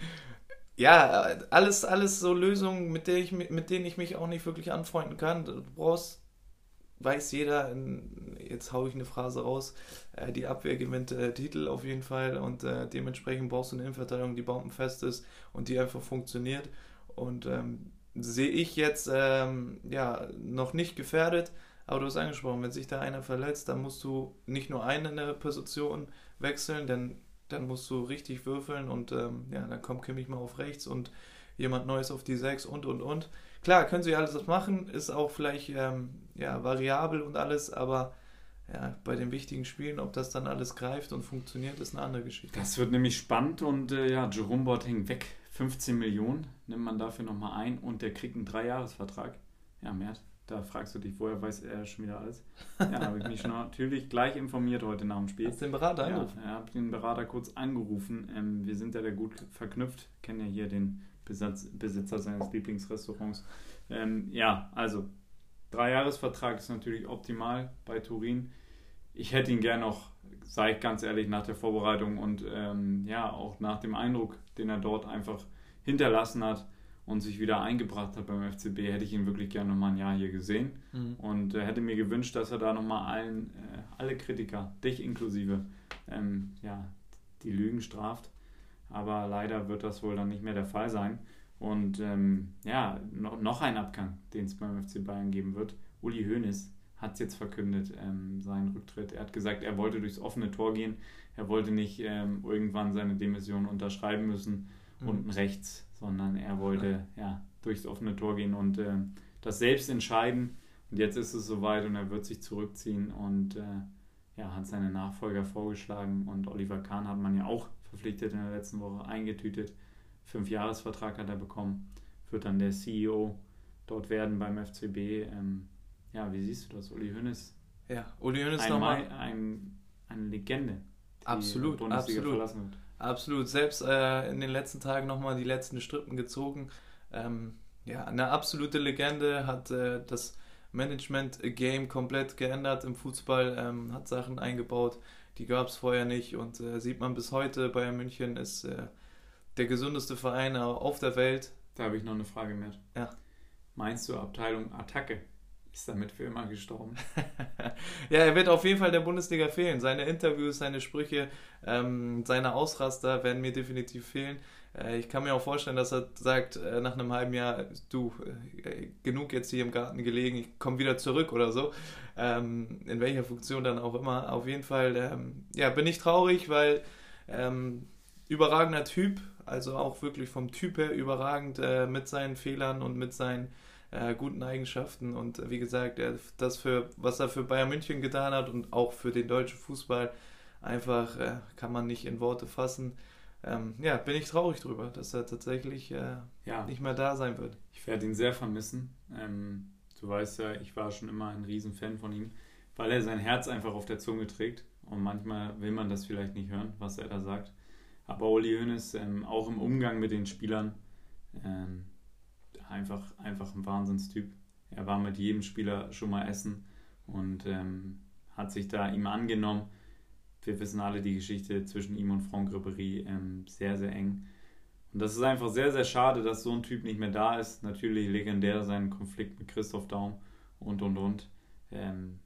ja, alles, alles so Lösungen, mit, der ich, mit denen ich mich auch nicht wirklich anfreunden kann. Du brauchst weiß jeder, jetzt haue ich eine Phrase raus, äh, die Abwehr gewinnt äh, Titel auf jeden Fall und äh, dementsprechend brauchst du eine Innenverteidigung, die bombenfest ist und die einfach funktioniert. Und ähm, sehe ich jetzt ähm, ja noch nicht gefährdet, aber du hast angesprochen, wenn sich da einer verletzt, dann musst du nicht nur eine Position wechseln, denn dann musst du richtig würfeln und ähm, ja, dann kommt Kimmich mal auf rechts und jemand Neues auf die 6 und und und. Klar, können sie alles machen, ist auch vielleicht ähm, ja, variabel und alles, aber ja, bei den wichtigen Spielen, ob das dann alles greift und funktioniert, ist eine andere Geschichte. Das wird nämlich spannend und äh, ja, Jerome Boateng weg. 15 Millionen nimmt man dafür nochmal ein und der kriegt einen Dreijahresvertrag. Ja, mehr. Da fragst du dich, woher weiß er schon wieder alles? Ja, habe ich mich natürlich gleich informiert heute nach dem Spiel. Hast du den Berater angerufen? Ja, habe den Berater kurz angerufen. Ähm, wir sind ja da gut verknüpft, kennen ja hier den Besatz, Besitzer seines Lieblingsrestaurants. Ähm, ja, also Dreijahresvertrag ist natürlich optimal bei Turin. Ich hätte ihn gern noch, sei ich ganz ehrlich, nach der Vorbereitung und ähm, ja, auch nach dem Eindruck, den er dort einfach hinterlassen hat und sich wieder eingebracht hat beim FCB, hätte ich ihn wirklich gerne nochmal ein Jahr hier gesehen mhm. und äh, hätte mir gewünscht, dass er da nochmal allen, äh, alle Kritiker, dich inklusive, ähm, ja, die Lügen straft. Aber leider wird das wohl dann nicht mehr der Fall sein. Und ähm, ja, no, noch ein Abgang, den es beim FC Bayern geben wird. Uli Hoeneß hat es jetzt verkündet, ähm, seinen Rücktritt. Er hat gesagt, er wollte durchs offene Tor gehen. Er wollte nicht ähm, irgendwann seine Demission unterschreiben müssen, mhm. unten rechts, sondern er wollte ja, durchs offene Tor gehen und äh, das selbst entscheiden. Und jetzt ist es soweit und er wird sich zurückziehen und äh, ja, hat seine Nachfolger vorgeschlagen. Und Oliver Kahn hat man ja auch verpflichtet in der letzten Woche eingetütet. Fünfjahresvertrag hat er bekommen, wird dann der CEO dort werden beim FCB. Ähm, ja, wie siehst du das, Uli Hoeneß? Ja, Uli Hoeneß nochmal. Ein, eine Legende. absolut, absolut. Absolut. Selbst äh, in den letzten Tagen nochmal die letzten Strippen gezogen. Ähm, ja, eine absolute Legende, hat äh, das Management-Game komplett geändert im Fußball, ähm, hat Sachen eingebaut, die gab es vorher nicht und äh, sieht man bis heute. Bayern München ist äh, der gesündeste Verein auf der Welt. Da habe ich noch eine Frage mehr. Ja. Meinst du Abteilung Attacke ist damit für immer gestorben? ja, er wird auf jeden Fall der Bundesliga fehlen. Seine Interviews, seine Sprüche, ähm, seine Ausraster werden mir definitiv fehlen. Äh, ich kann mir auch vorstellen, dass er sagt, äh, nach einem halben Jahr, du, äh, genug jetzt hier im Garten gelegen, ich komme wieder zurück oder so. Ähm, in welcher Funktion dann auch immer. Auf jeden Fall, ähm, ja, bin ich traurig, weil ähm, überragender Typ, also auch wirklich vom Typ her überragend äh, mit seinen Fehlern und mit seinen äh, guten Eigenschaften. Und wie gesagt, er, das für, was er für Bayern München getan hat und auch für den deutschen Fußball, einfach äh, kann man nicht in Worte fassen. Ähm, ja, bin ich traurig drüber, dass er tatsächlich äh, ja. nicht mehr da sein wird. Ich werde ihn sehr vermissen. Ähm, du weißt ja, ich war schon immer ein Riesenfan von ihm, weil er sein Herz einfach auf der Zunge trägt. Und manchmal will man das vielleicht nicht hören, was er da sagt. Aber Uli Hoeneß, ähm, auch im Umgang mit den Spielern, ähm, einfach, einfach ein Wahnsinnstyp. Er war mit jedem Spieler schon mal essen und ähm, hat sich da ihm angenommen. Wir wissen alle die Geschichte zwischen ihm und Franck Ribéry ähm, sehr, sehr eng. Und das ist einfach sehr, sehr schade, dass so ein Typ nicht mehr da ist. Natürlich legendär sein Konflikt mit Christoph Daum und und und. Ähm,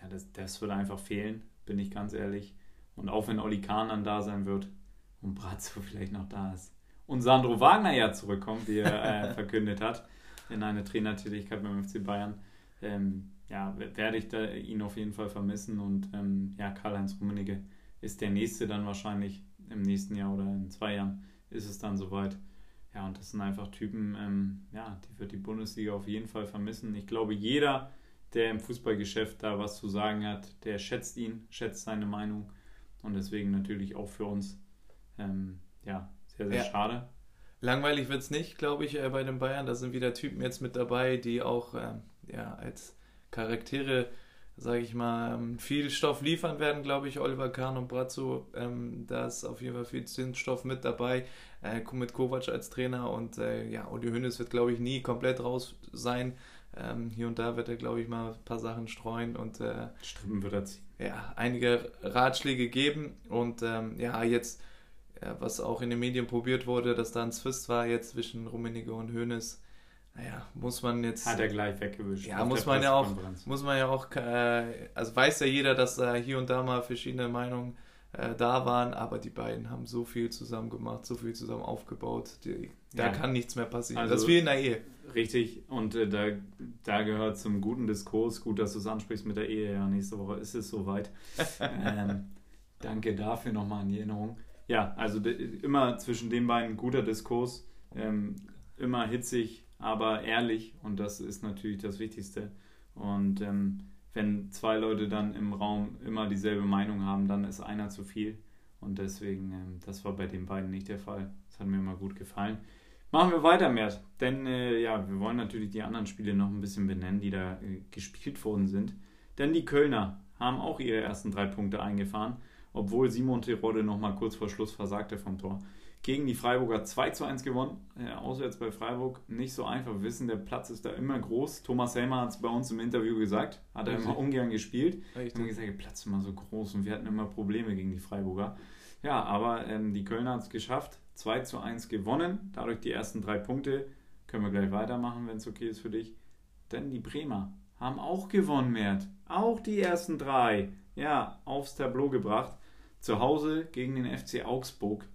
ja, das, das wird einfach fehlen, bin ich ganz ehrlich. Und auch wenn Oli Kahn dann da sein wird, und Brazzo vielleicht noch da ist. Und Sandro Wagner ja zurückkommt, wie er äh, verkündet hat, in eine Trainertätigkeit beim FC Bayern. Ähm, ja, werde ich da ihn auf jeden Fall vermissen. Und ähm, ja, Karl-Heinz Rummenigge ist der nächste dann wahrscheinlich im nächsten Jahr oder in zwei Jahren ist es dann soweit. Ja, und das sind einfach Typen, ähm, ja, die wird die Bundesliga auf jeden Fall vermissen. Ich glaube, jeder, der im Fußballgeschäft da was zu sagen hat, der schätzt ihn, schätzt seine Meinung. Und deswegen natürlich auch für uns, ähm, ja, sehr, sehr ja. schade. Langweilig wird es nicht, glaube ich, äh, bei den Bayern. Da sind wieder Typen jetzt mit dabei, die auch ähm, ja, als Charaktere, sage ich mal, ähm, viel Stoff liefern werden, glaube ich. Oliver Kahn und Brazzo, ähm, da ist auf jeden Fall viel Zinsstoff mit dabei. Äh, mit Kovac als Trainer und äh, ja, Uli Hoeneß wird, glaube ich, nie komplett raus sein. Ähm, hier und da wird er, glaube ich, mal ein paar Sachen streuen und äh, Stimmen wird er ziehen. Ja, einige Ratschläge geben und ähm, ja, jetzt, ja, was auch in den Medien probiert wurde, dass da ein Zwist war jetzt zwischen Rummenigge und Hoeneß naja, muss man jetzt. Hat er gleich weggewischt. Ja, muss man ja auch, muss man ja auch, äh, also weiß ja jeder, dass da hier und da mal verschiedene Meinungen äh, da waren, aber die beiden haben so viel zusammen gemacht, so viel zusammen aufgebaut. Die, da ja. kann nichts mehr passieren. Also, das ist wie in der Ehe. Richtig, und äh, da, da gehört zum guten Diskurs, gut, dass du es ansprichst mit der Ehe, ja, nächste Woche ist es soweit. ähm, danke dafür nochmal an die Erinnerung. Ja, also immer zwischen den beiden guter Diskurs, ähm, immer hitzig, aber ehrlich und das ist natürlich das Wichtigste. Und ähm, wenn zwei Leute dann im Raum immer dieselbe Meinung haben, dann ist einer zu viel. Und deswegen, ähm, das war bei den beiden nicht der Fall. Das hat mir immer gut gefallen. Machen wir weiter, Mert. Denn äh, ja, wir wollen natürlich die anderen Spiele noch ein bisschen benennen, die da äh, gespielt worden sind. Denn die Kölner haben auch ihre ersten drei Punkte eingefahren, obwohl Simon Terodde noch mal kurz vor Schluss versagte vom Tor gegen die Freiburger 2 zu 1 gewonnen. Äh, auswärts bei Freiburg nicht so einfach. Wir wissen, der Platz ist da immer groß. Thomas Helmer hat es bei uns im Interview gesagt. Hat er immer ungern gespielt. Richtig. Haben gesagt, der Platz ist immer so groß und wir hatten immer Probleme gegen die Freiburger. Ja, aber ähm, die Kölner hat es geschafft. 2 zu 1 gewonnen. Dadurch die ersten drei Punkte. Können wir gleich weitermachen, wenn es okay ist für dich. Denn die Bremer haben auch gewonnen, Mert. Auch die ersten drei. Ja, aufs Tableau gebracht. Zu Hause gegen den FC Augsburg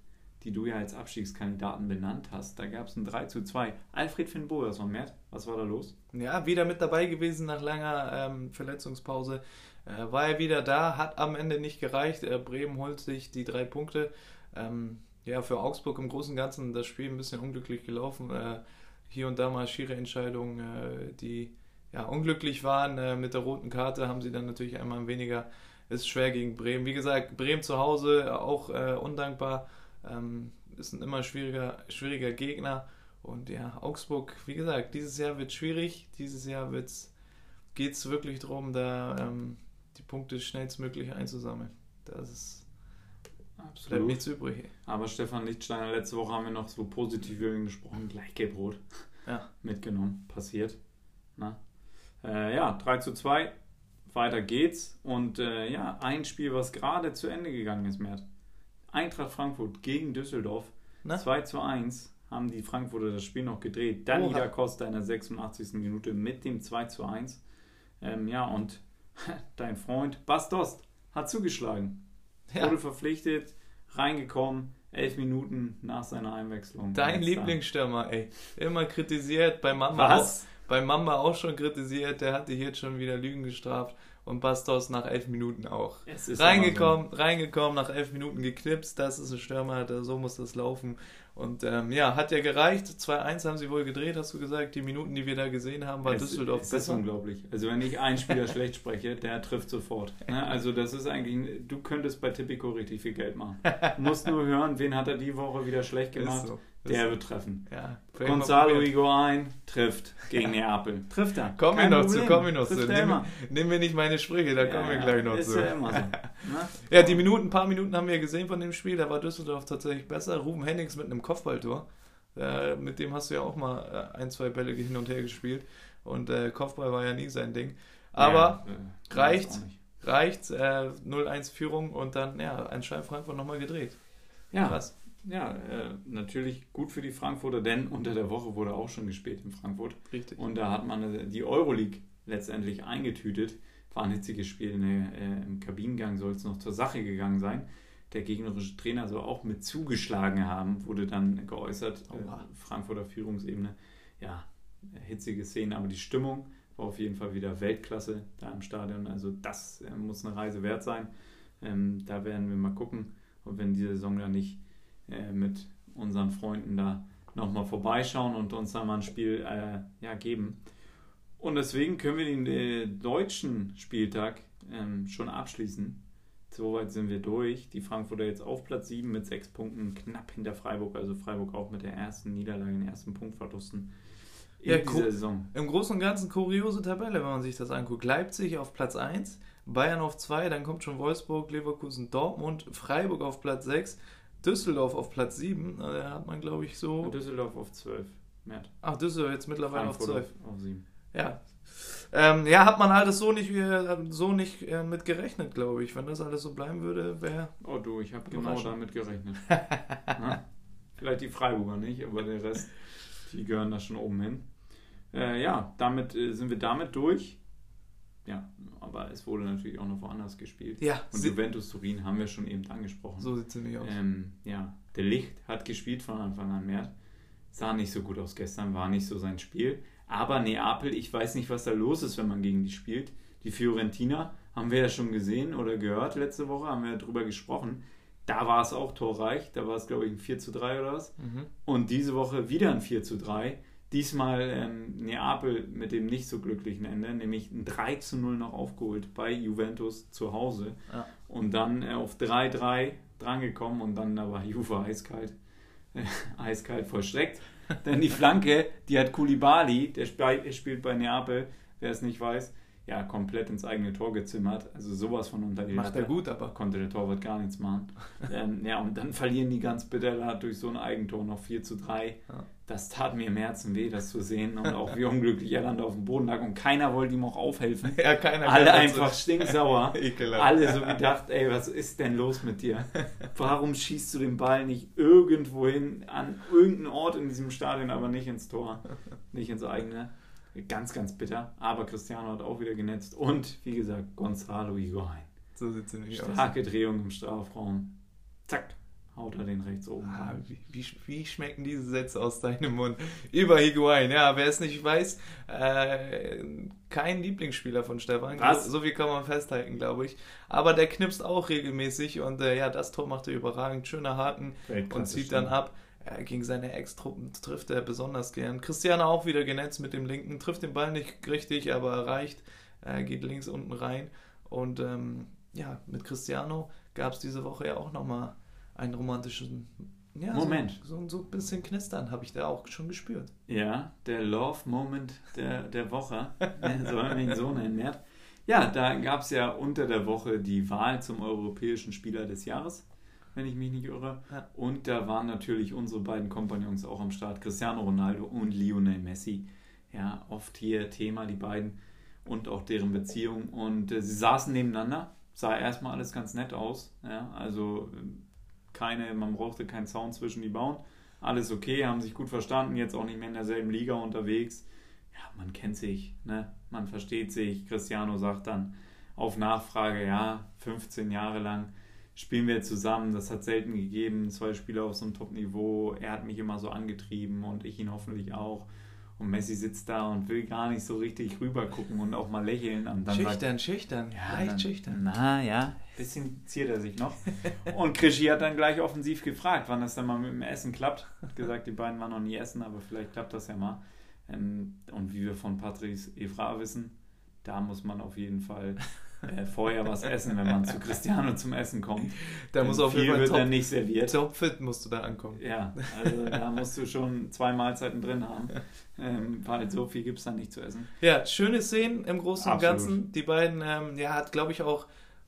die du ja als Abstiegskandidaten benannt hast. Da gab es ein 3 zu 2. Alfred Finn Bogerson, Mert, was war da los? Ja, wieder mit dabei gewesen nach langer ähm, Verletzungspause. Äh, war er wieder da, hat am Ende nicht gereicht. Äh, Bremen holt sich die drei Punkte. Ähm, ja, für Augsburg im Großen und Ganzen das Spiel ein bisschen unglücklich gelaufen. Äh, hier und da mal schiere Entscheidungen, äh, die ja, unglücklich waren. Äh, mit der roten Karte haben sie dann natürlich einmal weniger. Ist schwer gegen Bremen. Wie gesagt, Bremen zu Hause auch äh, undankbar. Ähm, ist ein immer schwieriger, schwieriger Gegner. Und ja, Augsburg, wie gesagt, dieses Jahr wird schwierig. Dieses Jahr geht es wirklich darum, da ähm, die Punkte schnellstmöglich einzusammeln. Das ist Absolut. Bleibt nichts übrig. Aber Stefan Lichtsteiner, letzte Woche haben wir noch so positiv über ihn gesprochen. Gleich gelb-rot. Ja. Mitgenommen. Passiert. Na? Äh, ja, 3 zu 2. Weiter geht's. Und äh, ja, ein Spiel, was gerade zu Ende gegangen ist, Mert. Eintracht Frankfurt gegen Düsseldorf. Na? 2 zu 1 haben die Frankfurter das Spiel noch gedreht. Dann Oha. Costa in der 86. Minute mit dem 2 zu 1. Ähm, ja, und dein Freund Bastost hat zugeschlagen. Ja. Wurde verpflichtet, reingekommen, elf Minuten nach seiner Einwechslung. Dein Lieblingsstürmer, ey. Immer kritisiert, bei Mama, Was? Bei Mama auch schon kritisiert, der hatte jetzt schon wieder Lügen gestraft und Bastos nach elf Minuten auch. reingekommen, reingekommen, nach elf Minuten geknipst, das ist ein Stürmer, so muss das laufen. Und ähm, ja, hat ja gereicht. 2-1 haben sie wohl gedreht, hast du gesagt. Die Minuten, die wir da gesehen haben, war es, Düsseldorf es besser. Das ist unglaublich. Also wenn ich einen Spieler schlecht spreche, der trifft sofort. Ne? Also das ist eigentlich, du könntest bei Tipico richtig viel Geld machen. Musst nur hören, wen hat er die Woche wieder schlecht gemacht. So. Der wird treffen. Ja, Gonzalo Higuain trifft gegen Neapel. Trifft er. Kommen wir noch Problem. zu, kommen wir noch trifft zu. Nimm, nimm mir nicht meine Sprüche, da ja, kommen wir gleich noch ist zu. Ja, immer so. ja, die Minuten, ein paar Minuten haben wir gesehen von dem Spiel, da war Düsseldorf tatsächlich besser. Ruben Hennings mit einem Kopfballtor. Äh, mit dem hast du ja auch mal äh, ein, zwei Bälle hin und her gespielt. Und äh, Kopfball war ja nie sein Ding. Aber ja, äh, reicht, reicht, 0-1 Führung und dann, ja, ein Schein Frankfurt nochmal gedreht. Ja, Krass ja, äh, natürlich gut für die Frankfurter, denn unter der Woche wurde auch schon gespielt in Frankfurt. Richtig. Und da hat man äh, die Euroleague letztendlich eingetütet. War ein hitziges Spiel. Ne, äh, Im Kabinengang soll es noch zur Sache gegangen sein. Der gegnerische Trainer soll auch mit zugeschlagen haben, wurde dann geäußert. Äh, Frankfurter Führungsebene. Ja, hitzige Szene, aber die Stimmung war auf jeden Fall wieder Weltklasse da im Stadion. Also das äh, muss eine Reise wert sein. Ähm, da werden wir mal gucken, ob wir in dieser Saison da nicht äh, mit unseren Freunden da nochmal vorbeischauen und uns da mal ein Spiel äh, ja, geben. Und deswegen können wir den äh, deutschen Spieltag ähm, schon abschließen. Soweit sind wir durch. Die Frankfurter jetzt auf Platz 7 mit 6 Punkten, knapp hinter Freiburg. Also Freiburg auch mit der ersten Niederlage, den ersten Punktverlusten in ja, dieser Saison. Im Großen und Ganzen kuriose Tabelle, wenn man sich das anguckt. Leipzig auf Platz 1, Bayern auf 2, dann kommt schon Wolfsburg, Leverkusen, Dortmund, Freiburg auf Platz 6, Düsseldorf auf Platz 7. Da hat man, glaube ich, so. Düsseldorf auf 12. Mert. Ach, Düsseldorf jetzt mittlerweile Frankfurt auf 12. Auf 7. Ja, ähm, ja, hat man alles so nicht, äh, so nicht äh, mit gerechnet, glaube ich. Wenn das alles so bleiben würde, wäre. Oh du, ich habe genau damit gerechnet. Vielleicht die Freiburger nicht, aber der Rest, die gehören da schon oben hin. Äh, ja, damit äh, sind wir damit durch. Ja, aber es wurde natürlich auch noch woanders gespielt. Ja. Und Juventus Turin haben wir schon eben angesprochen. So sieht es nämlich aus. Ähm, ja, der Licht hat gespielt von Anfang an mehr. Sah nicht so gut aus gestern, war nicht so sein Spiel. Aber Neapel, ich weiß nicht, was da los ist, wenn man gegen die spielt. Die Fiorentina haben wir ja schon gesehen oder gehört letzte Woche, haben wir ja drüber gesprochen. Da war es auch torreich, da war es, glaube ich, ein 4 zu 3 oder was. Mhm. Und diese Woche wieder ein 4 zu 3. Diesmal ähm, Neapel mit dem nicht so glücklichen Ende, nämlich ein 3 zu 0 noch aufgeholt bei Juventus zu Hause. Ja. Und dann äh, auf 3-3 drangekommen und dann aber Juve eiskalt, äh, eiskalt vollstreckt. Denn die Flanke, die hat Kulibali, der spielt bei Neapel, wer es nicht weiß, ja, komplett ins eigene Tor gezimmert. Also sowas von unter die Macht er gut, aber. Konnte der Torwart gar nichts machen. ähm, ja, und dann verlieren die ganz bitter durch so ein Eigentor noch 4 zu 3. Ja. Das tat mir im Herzen weh, das zu sehen. Und auch wie unglücklich er dann auf dem Boden lag. Und keiner wollte ihm auch aufhelfen. Ja, keiner. Alle einfach so. stinksauer. Alle so gedacht, ey, was ist denn los mit dir? Warum schießt du den Ball nicht irgendwo hin, an irgendeinen Ort in diesem Stadion, aber nicht ins Tor, nicht ins eigene? Ganz, ganz bitter. Aber Cristiano hat auch wieder genetzt. Und wie gesagt, Gonzalo Higuain. So sieht es nämlich aus. Starke Drehung im Strafraum. Zack, haut er den rechts oben. Ah, wie, wie, wie, schmecken diese Sätze aus deinem Mund? Über Higuain, ja, wer es nicht weiß, äh, kein Lieblingsspieler von Stefan. Was? So viel kann man festhalten, glaube ich. Aber der knipst auch regelmäßig und äh, ja, das Tor macht er überragend. Schöner Haken und zieht dann ab. Ja, gegen seine Ex-Truppen trifft er besonders gern. Cristiano auch wieder genetzt mit dem linken, trifft den Ball nicht richtig, aber erreicht, äh, geht links unten rein. Und ähm, ja, mit Cristiano gab es diese Woche ja auch nochmal einen romantischen ja, Moment. So, so, so, ein bisschen knistern habe ich da auch schon gespürt. Ja, der Love-Moment der, der Woche, soll man ihn so nennen. Ja, da gab es ja unter der Woche die Wahl zum europäischen Spieler des Jahres wenn ich mich nicht irre. Ja. Und da waren natürlich unsere beiden Kompagnons auch am Start, Cristiano Ronaldo und Lionel Messi. Ja, oft hier Thema, die beiden und auch deren Beziehung. Und äh, sie saßen nebeneinander, sah erstmal alles ganz nett aus. Ja, also keine, man brauchte keinen Zaun zwischen die Bauen. Alles okay, haben sich gut verstanden, jetzt auch nicht mehr in derselben Liga unterwegs. Ja, man kennt sich, ne? man versteht sich. Cristiano sagt dann auf Nachfrage, ja, 15 Jahre lang spielen wir zusammen. Das hat selten gegeben. Zwei Spieler auf so einem Top-Niveau. Er hat mich immer so angetrieben und ich ihn hoffentlich auch. Und Messi sitzt da und will gar nicht so richtig rüber gucken und auch mal lächeln. Und dann schüchtern, sagt, schüchtern, ja, leicht dann, schüchtern. Na ja, bisschen ziert er sich noch. Und Krischi hat dann gleich offensiv gefragt, wann das dann mal mit dem Essen klappt. Hat gesagt, die beiden waren noch nie essen, aber vielleicht klappt das ja mal. Ähm, und wie wir von Patrice Evra wissen, da muss man auf jeden Fall äh, vorher was essen, wenn man zu Cristiano zum Essen kommt. Da muss auf jeden Fall wird top, dann nicht serviert. Topfit musst du da ankommen. Ja, also da musst du schon zwei Mahlzeiten drin haben, ähm, weil so viel gibt es dann nicht zu essen. Ja, schöne Szenen im Großen und Ganzen. Die beiden, ähm, ja, hat glaube ich auch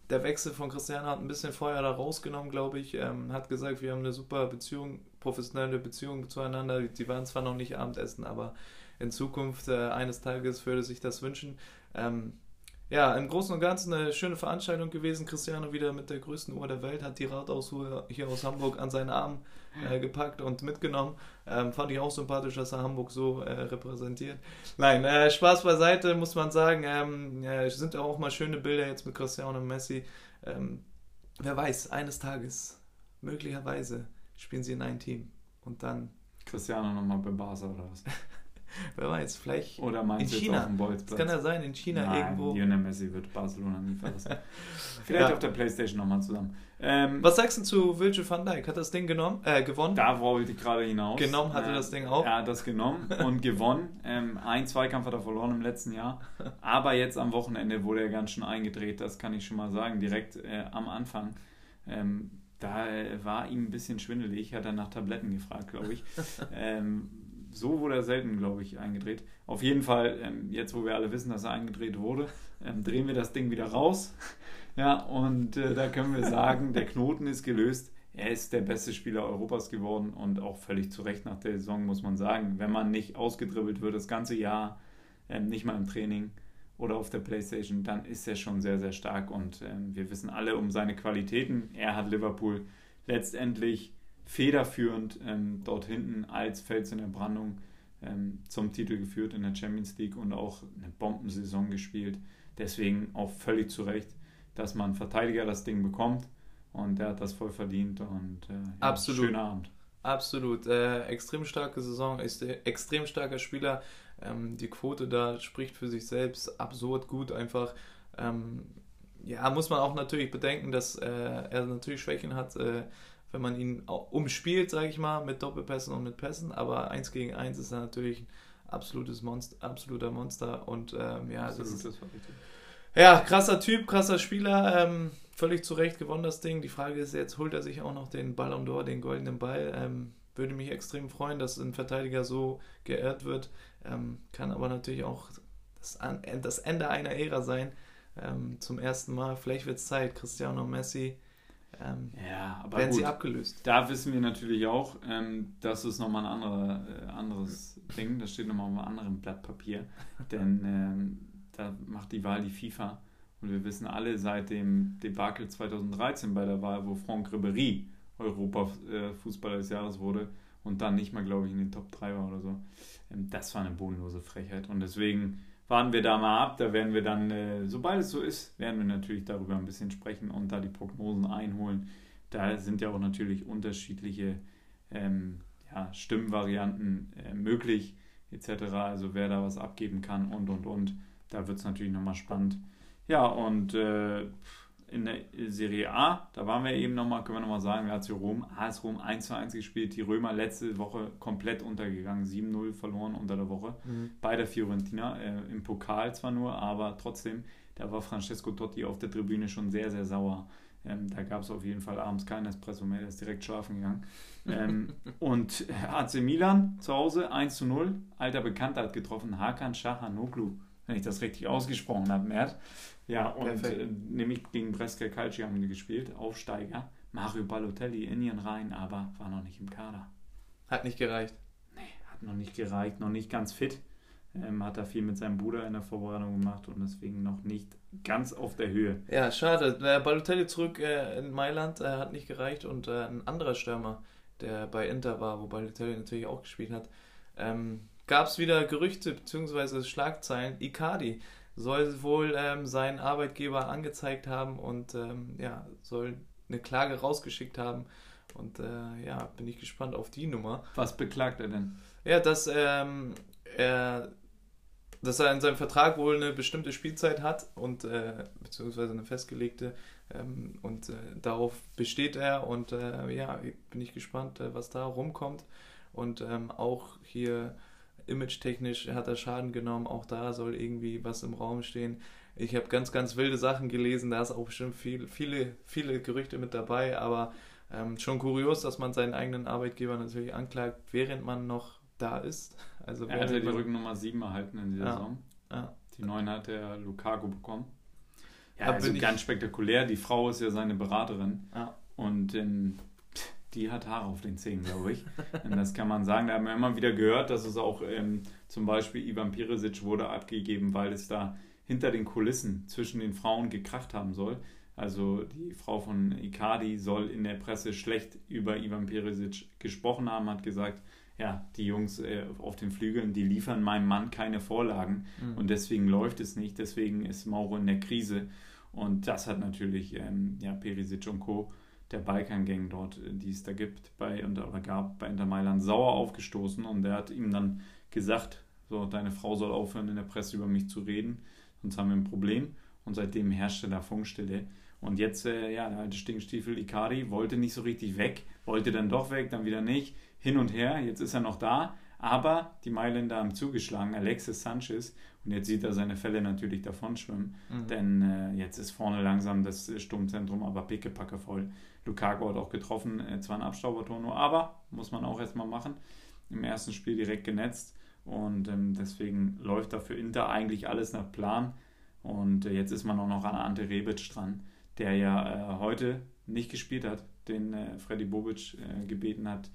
der Wechsel von Cristiano hat ein bisschen Feuer da rausgenommen, glaube ich. Ähm, hat gesagt, wir haben eine super Beziehung, professionelle Beziehung zueinander. Die waren zwar noch nicht Abendessen, aber in Zukunft äh, eines Tages würde sich das wünschen. Ähm, ja, im Großen und Ganzen eine schöne Veranstaltung gewesen. Cristiano wieder mit der größten Uhr der Welt, hat die Rathausuhr hier aus Hamburg an seinen Arm äh, gepackt und mitgenommen. Ähm, fand ich auch sympathisch, dass er Hamburg so äh, repräsentiert. Nein, äh, Spaß beiseite, muss man sagen. Ähm, ja, sind auch mal schöne Bilder jetzt mit Cristiano und Messi. Ähm, wer weiß, eines Tages, möglicherweise, spielen sie in ein Team und dann. Cristiano nochmal bei Barca oder was? Wer weiß, vielleicht Oder meinst in China. jetzt auf dem Das kann ja sein, in China Nein, irgendwo. Lionel Messi wird Barcelona nie verlassen. Vielleicht Ja. auf der Playstation nochmal zusammen. Ähm, Was sagst du zu Virgil van Dijk? Hat das Ding genommen, äh, gewonnen? Da wollte ich gerade hinaus. Genommen hatte Äh, das Ding auch. Er hat das genommen und gewonnen. Ähm, ein Zweikampf hat er verloren im letzten Jahr. Aber jetzt am Wochenende wurde er ganz schön eingedreht, das kann ich schon mal sagen, direkt äh, am Anfang. Ähm, da äh, war ihm ein bisschen schwindelig, hat er nach Tabletten gefragt, glaube ich. ähm, so wurde er selten, glaube ich, eingedreht. Auf jeden Fall, ähm, jetzt wo wir alle wissen, dass er eingedreht wurde, ähm, drehen wir das Ding wieder raus. Ja, und äh, da können wir sagen, der Knoten ist gelöst. Er ist der beste Spieler Europas geworden und auch völlig zu Recht nach der Saison, muss man sagen. Wenn man nicht ausgedribbelt wird das ganze Jahr, ähm, nicht mal im Training oder auf der Playstation, dann ist er schon sehr, sehr stark und ähm, wir wissen alle um seine Qualitäten. Er hat Liverpool letztendlich federführend ähm, dort hinten als Fels in der Brandung ähm, zum Titel geführt in der Champions League und auch eine Bombensaison gespielt. Deswegen auch völlig zu Recht, dass man Verteidiger das Ding bekommt und der hat das voll verdient und äh, ja, Absolut. schöner Abend. Absolut. Äh, extrem starke Saison, ist extrem starker Spieler. Ähm, die Quote da spricht für sich selbst. Absurd gut einfach. Ähm, ja, muss man auch natürlich bedenken, dass äh, er natürlich Schwächen hat, äh, wenn man ihn umspielt, sage ich mal, mit Doppelpässen und mit Pässen. Aber eins gegen eins ist er natürlich ein absolutes Monster, absoluter Monster. Und ähm, ja, das Absolut, ist, das ja, krasser Typ, krasser Spieler. Ähm, völlig zu Recht gewonnen das Ding. Die Frage ist jetzt, holt er sich auch noch den Ballon d'Or, den goldenen Ball? Ähm, würde mich extrem freuen, dass ein Verteidiger so geehrt wird. Ähm, kann aber natürlich auch das, das Ende einer Ära sein. Ähm, zum ersten Mal. Vielleicht wird es Zeit. Cristiano Messi. Ähm, Ja, aber werden gut. sie abgelöst. Da wissen wir natürlich auch, ähm, das ist nochmal ein anderer, äh, anderes Ding, das steht nochmal auf einem anderen Blatt Papier, denn ähm, da macht die Wahl die FIFA. Und wir wissen alle seit dem Debakel 2013 bei der Wahl, wo Franck Ribéry Europa-Fußballer des Jahres wurde und dann nicht mal, glaube ich, in den Top 3 war oder so, ähm, das war eine bodenlose Frechheit. Und deswegen warten wir da mal ab, da werden wir dann, äh, sobald es so ist, werden wir natürlich darüber ein bisschen sprechen und da die Prognosen einholen. Da sind ja auch natürlich unterschiedliche ähm, ja, Stimmvarianten äh, möglich, etc. Also wer da was abgeben kann und und und. Da wird es natürlich nochmal spannend. Ja, und äh, in der Serie A, da waren wir eben nochmal, können wir nochmal sagen, Lazio Rom, AS Rom 1 zu 1 gespielt, die Römer letzte Woche komplett untergegangen, 7-0 verloren unter der Woche bei der Fiorentina, äh, im Pokal zwar nur, aber trotzdem, da war Francesco Totti auf der Tribüne schon sehr, sehr sauer. Ähm, da gab es auf jeden Fall abends keinen Espresso mehr, der ist direkt schlafen gegangen. Ähm, und AC Milan zu Hause 1 zu 0, alter Bekannter hat getroffen, Hakan Shahanoglu, wenn ich das richtig ausgesprochen habe, Mert. Ja, und äh, nämlich gegen Brescia Calcio haben die gespielt, Aufsteiger. Mario Balotelli in ihren Reihen, aber war noch nicht im Kader. Hat nicht gereicht. Hat noch nicht gereicht, noch nicht ganz fit. Ähm, hat da viel mit seinem Bruder in der Vorbereitung gemacht und deswegen noch nicht ganz auf der Höhe. Ja, schade. Der Balotelli zurück äh, in Mailand äh, hat nicht gereicht und äh, ein anderer Stürmer, der bei Inter war, wo Balotelli natürlich auch gespielt hat, ähm, gab es wieder Gerüchte bzw. Schlagzeilen. Icardi soll wohl ähm, seinen Arbeitgeber angezeigt haben und ähm, ja, soll eine Klage rausgeschickt haben. Und äh, ja, bin ich gespannt auf die Nummer. Was beklagt er denn? Ja, dass ähm, er, dass er in seinem Vertrag wohl eine bestimmte Spielzeit hat und äh, beziehungsweise eine festgelegte ähm, und äh, darauf besteht er und äh, ja, bin ich gespannt, äh, was da rumkommt und ähm, auch hier image-technisch hat er Schaden genommen, auch da soll irgendwie was im Raum stehen. Ich habe ganz, ganz wilde Sachen gelesen, da ist auch bestimmt viel, viele, viele Gerüchte mit dabei, aber ähm, schon kurios, dass man seinen eigenen Arbeitgeber natürlich anklagt, während man noch da ist. Also Er hat ja die Rückennummer 7 erhalten in dieser Ja. Saison. ja, Die 9 hat er Lukaku bekommen. Ja, also ganz spektakulär. Die Frau ist ja seine Beraterin ja. und ähm, die hat Haare auf den Zähnen, glaube ich. und das kann man sagen. Da haben wir immer wieder gehört, dass es auch ähm, zum Beispiel Ivan Perisic wurde abgegeben, weil es da hinter den Kulissen zwischen den Frauen gekracht haben soll. Also die Frau von Icardi soll in der Presse schlecht über Ivan Perisic gesprochen haben, hat gesagt, ja, die Jungs äh, auf den Flügeln, die liefern meinem Mann keine Vorlagen Mhm. und deswegen läuft es nicht, deswegen ist Mauro in der Krise und das hat natürlich ähm, ja, Perisic und Co., der Balkan-Gang dort, äh, die es da gibt, bei, und, oder gab bei Inter Mailand sauer aufgestoßen und der hat ihm dann gesagt, so, deine Frau soll aufhören, in der Presse über mich zu reden, sonst haben wir ein Problem. Und seitdem herrschte da Funkstille. Und jetzt, äh, ja, der alte Stinkstiefel Ikari wollte nicht so richtig weg, wollte dann doch weg, dann wieder nicht. Hin und her, jetzt ist er noch da. Aber die Mailänder haben zugeschlagen, Alexis Sanchez. Und jetzt sieht er seine Fälle natürlich davonschwimmen. Mhm. Denn äh, jetzt ist vorne langsam das Sturmzentrum aber pickepacke voll. Lukaku hat auch getroffen, äh, zwar ein Abstaubertor nur, aber muss man auch erstmal machen. Im ersten Spiel direkt genetzt. Und ähm, deswegen läuft da für Inter eigentlich alles nach Plan. Und äh, jetzt ist man auch noch an Ante Rebic dran, der ja äh, heute nicht gespielt hat, den äh, Freddy Bobic äh, gebeten hat,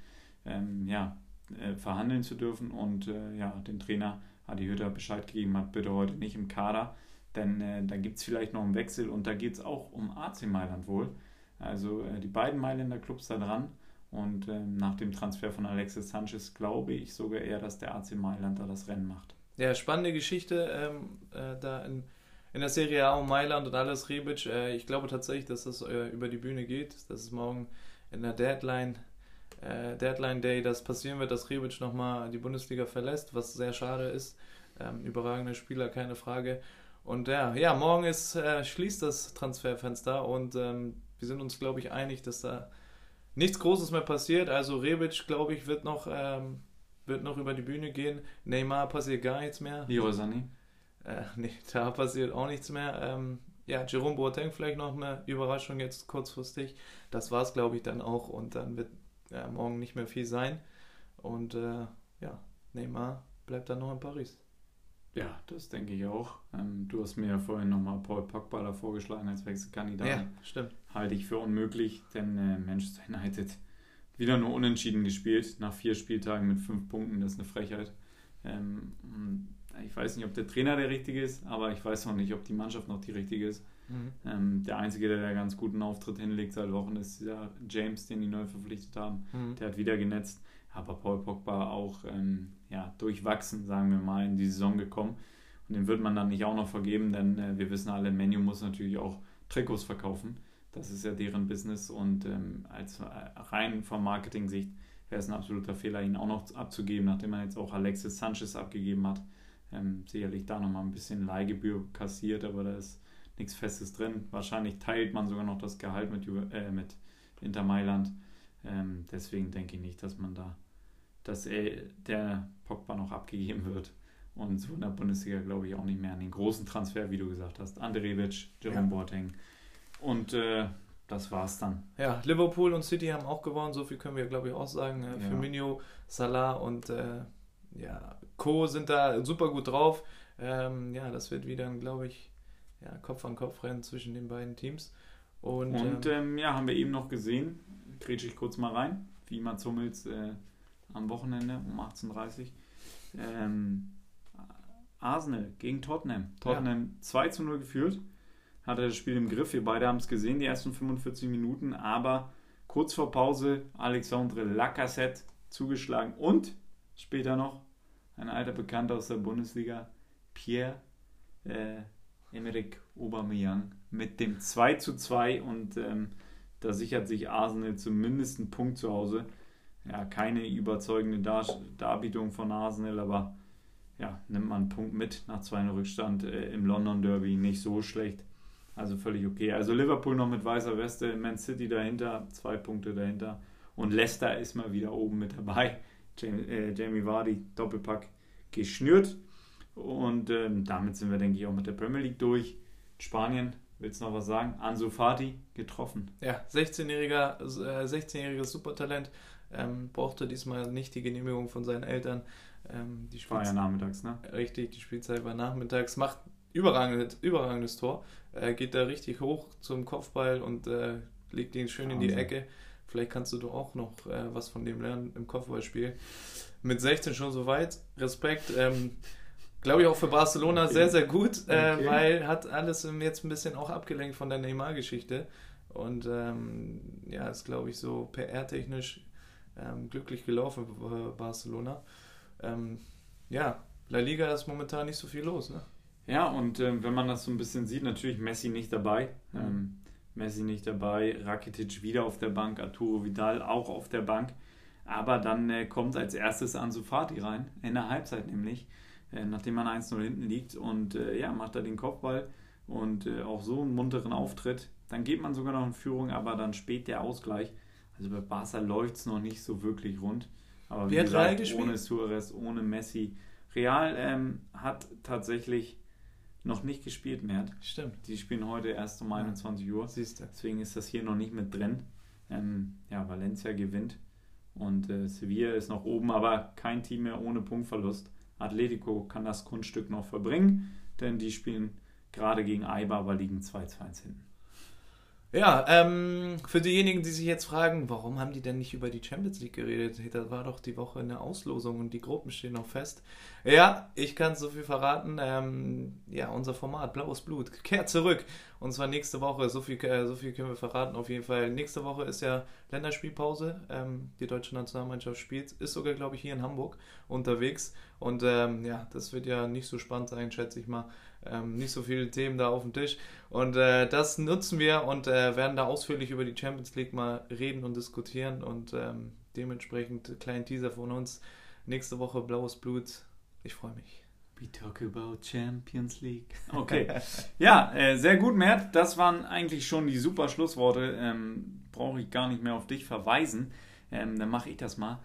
ähm, ja, äh, verhandeln zu dürfen. Und ja, den Trainer Adi Hütter Bescheid gegeben hat, bitte heute nicht im Kader. Denn da gibt es vielleicht noch einen Wechsel und da geht es auch um AC Mailand wohl. Also die beiden Mailänder Clubs da dran. Und ähm, nach dem Transfer von Alexis Sanchez glaube ich sogar eher, dass der AC Mailand da das Rennen macht. Ja, spannende Geschichte ähm, äh, da in, in der Serie A um Mailand und alles Rebic. Äh, ich glaube tatsächlich, dass das äh, über die Bühne geht, dass es morgen in der Deadline, äh, Deadline Day das passieren wird, dass Rebic nochmal die Bundesliga verlässt, was sehr schade ist. Ähm, überragender Spieler, keine Frage. Und ja, ja morgen ist, äh, schließt das Transferfenster und ähm, wir sind uns, glaube ich, einig, dass da nichts Großes mehr passiert. Also Rebic, glaube ich, wird noch, ähm, wird noch über die Bühne gehen. Neymar passiert gar nichts mehr. Leroy Sané? Äh, nee, da passiert auch nichts mehr. Ähm, ja, Jerome Boateng vielleicht noch eine Überraschung jetzt kurzfristig. Das war es, glaube ich, dann auch. Und dann wird ja, morgen nicht mehr viel sein. Und äh, ja, Neymar bleibt dann noch in Paris. Ja, das denke ich auch. Ähm, du hast mir ja vorhin nochmal Paul Pogba da vorgeschlagen als Wechselkandidat. Ja, stimmt. Halte ich für unmöglich, denn äh, Manchester United wieder nur unentschieden gespielt, nach vier Spieltagen mit fünf Punkten, das ist eine Frechheit. Ähm, ich weiß nicht, ob der Trainer der richtige ist, aber ich weiß auch nicht, ob die Mannschaft noch die richtige ist. Mhm. Ähm, der Einzige, der da ganz guten Auftritt hinlegt seit Wochen, ist ja James, den die neu verpflichtet haben. Mhm. Der hat wieder genetzt aber Paul Pogba auch ähm, ja, durchwachsen, sagen wir mal, in die Saison gekommen. Und den wird man dann nicht auch noch vergeben, denn äh, wir wissen alle, Menu muss natürlich auch Trikots verkaufen. Das ist ja deren Business und ähm, als rein vom Marketing-Sicht wäre es ein absoluter Fehler, ihn auch noch abzugeben, nachdem man jetzt auch Alexis Sanchez abgegeben hat. Ähm, sicherlich da nochmal ein bisschen Leihgebühr kassiert, aber da ist nichts Festes drin. Wahrscheinlich teilt man sogar noch das Gehalt mit, äh, mit Inter Mailand. Ähm, deswegen denke ich nicht, dass man da, dass er, der Pogba noch abgegeben wird. Und so in der Bundesliga glaube ich auch nicht mehr an den großen Transfer, wie du gesagt hast. Andrevic, Jerome ja. Boateng. Und äh, das war's dann. Ja, Liverpool und City haben auch gewonnen, so viel können wir glaube ich auch sagen. Äh, ja. Firmino, Salah und äh, ja, Co. sind da super gut drauf. Ähm, ja, das wird wieder, glaube ich, ja, Kopf an Kopf rennen zwischen den beiden Teams. Und, und ähm, ähm, ja, haben wir eben noch gesehen, grätsche ich kurz mal rein, wie Mats Hummels äh, am Wochenende um 18.30 Uhr. Ähm, Arsenal gegen Tottenham. Tottenham ja. 2 zu 0 geführt, hatte das Spiel im Griff. Wir beide haben es gesehen, die ersten 45 Minuten, aber kurz vor Pause Alexandre Lacassette zugeschlagen und später noch ein alter Bekannter aus der Bundesliga, Pierre äh, Emerick Aubameyang mit dem 2 zu 2 und ähm, da sichert sich Arsenal zumindest einen Punkt zu Hause. Ja, keine überzeugende Dar Darbietung von Arsenal, aber ja, nimmt man einen Punkt mit nach 2 Rückstand äh, im London Derby. Nicht so schlecht. Also völlig okay. Also Liverpool noch mit weißer Weste, Man City dahinter, zwei Punkte dahinter. Und Leicester ist mal wieder oben mit dabei. Jamie, äh, Jamie Vardy, Doppelpack geschnürt. Und ähm, damit sind wir, denke ich, auch mit der Premier League durch. Spanien Willst du noch was sagen? Ansu Fati getroffen. Ja, 16-jähriger, äh, 16-jähriges Supertalent. Ähm, brauchte diesmal nicht die Genehmigung von seinen Eltern. Ähm, die war ja nachmittags, ne? Richtig, die Spielzeit war nachmittags. Macht überragendes, überragendes Tor. Äh, geht da richtig hoch zum Kopfball und äh, legt ihn schön Wahnsinn. in die Ecke. Vielleicht kannst du doch auch noch äh, was von dem lernen im Kopfballspiel. Mit 16 schon so weit. Respekt. Ähm, Glaube ich auch für Barcelona okay. sehr, sehr gut, äh, okay. weil hat alles jetzt ein bisschen auch abgelenkt von der Neymar-Geschichte. Und ähm, ja, ist, glaube ich, so PR-technisch ähm, glücklich gelaufen für Barcelona. Ähm, ja, La Liga ist momentan nicht so viel los. Ne? Ja, und äh, wenn man das so ein bisschen sieht, natürlich Messi nicht dabei. Mhm. Ähm, Messi nicht dabei, Rakitic wieder auf der Bank, Arturo Vidal auch auf der Bank. Aber dann äh, kommt als erstes Ansu Fati rein, in der Halbzeit nämlich. äh, nachdem man 1-0 hinten liegt und äh, ja, macht da den Kopfball und äh, auch so einen munteren Auftritt. Dann geht man sogar noch in Führung, aber dann spät der Ausgleich. Also bei Barca läuft es noch nicht so wirklich rund. Aber wie, wie gesagt, ohne Suarez, ohne Messi. Real ähm, hat tatsächlich noch nicht gespielt mehr. Stimmt. Die spielen heute erst um 21 Uhr. Siehst du. Deswegen ist das hier noch nicht mit drin. Ähm, ja, Valencia gewinnt und äh, Sevilla ist noch oben, aber kein Team mehr ohne Punktverlust. Atletico kann das Kunststück noch verbringen, denn die spielen gerade gegen Eibar, aber liegen 2-2 hinten. Ja, ähm, für diejenigen, die sich jetzt fragen, warum haben die denn nicht über die Champions League geredet? Da war doch die Woche eine Auslosung und die Gruppen stehen noch fest. Ja, ich kann so viel verraten. Ähm, ja, unser Format Blaues Blut kehrt zurück. Und zwar nächste Woche. So viel, äh, so viel können wir verraten auf jeden Fall. Nächste Woche ist ja Länderspielpause. Ähm, die deutsche Nationalmannschaft spielt. Ist sogar, glaube ich, hier in Hamburg unterwegs. Und ähm, ja, das wird ja nicht so spannend sein, schätze ich mal. Ähm, nicht so viele Themen da auf dem Tisch. Und äh, das nutzen wir und äh, werden da ausführlich über die Champions League mal reden und diskutieren. Und ähm, dementsprechend kleinen Teaser von uns. Nächste Woche Blaues Blut. Ich freue mich. We talk about Champions League. Okay. ja, äh, sehr gut, Mert. Das waren eigentlich schon die super Schlussworte. Ähm, Brauche ich gar nicht mehr auf dich verweisen. Ähm, dann mache ich das mal.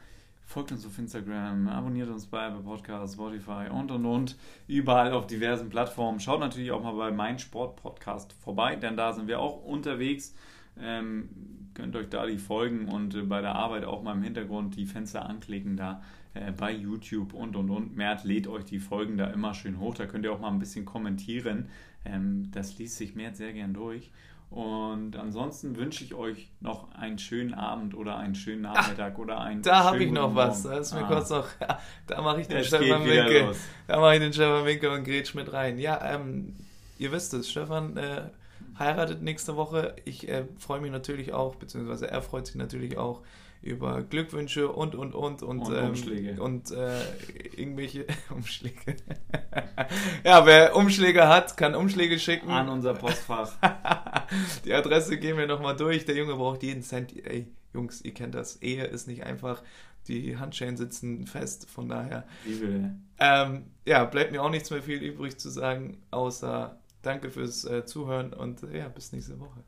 Folgt uns auf Instagram, abonniert uns bei Apple Podcasts, Spotify und und und. Überall auf diversen Plattformen. Schaut natürlich auch mal bei Mein Sport Podcast vorbei, denn da sind wir auch unterwegs. Ähm, könnt euch da die Folgen und äh, bei der Arbeit auch mal im Hintergrund die Fenster anklicken da äh, bei YouTube und und und. Mert lädt euch die Folgen da immer schön hoch. Da könnt ihr auch mal ein bisschen kommentieren. Ähm, das liest sich Mert sehr gern durch. Und ansonsten wünsche ich euch noch einen schönen Abend oder einen schönen Nachmittag Ach, oder einen. Da habe ich noch was. Da ist mir ah. kurz noch. Ja, da mache ich den es Stefan Winkel. Da mache ich den Stefan Winkel und Gretsch mit rein. Ja, ähm, ihr wisst es, Stefan äh, heiratet nächste Woche. Ich äh, freue mich natürlich auch, beziehungsweise er freut sich natürlich auch über Glückwünsche und und und und, und ähm, Umschläge und äh, irgendwelche Umschläge. ja, wer Umschläge hat, kann Umschläge schicken an unser Postfach. Die Adresse gehen wir nochmal durch. Der Junge braucht jeden Cent. Ey, Jungs, ihr kennt das. Ehe ist nicht einfach. Die Handschellen sitzen fest, von daher. Ähm, ja, bleibt mir auch nichts mehr viel übrig zu sagen, außer danke fürs äh, Zuhören und ja, bis nächste Woche.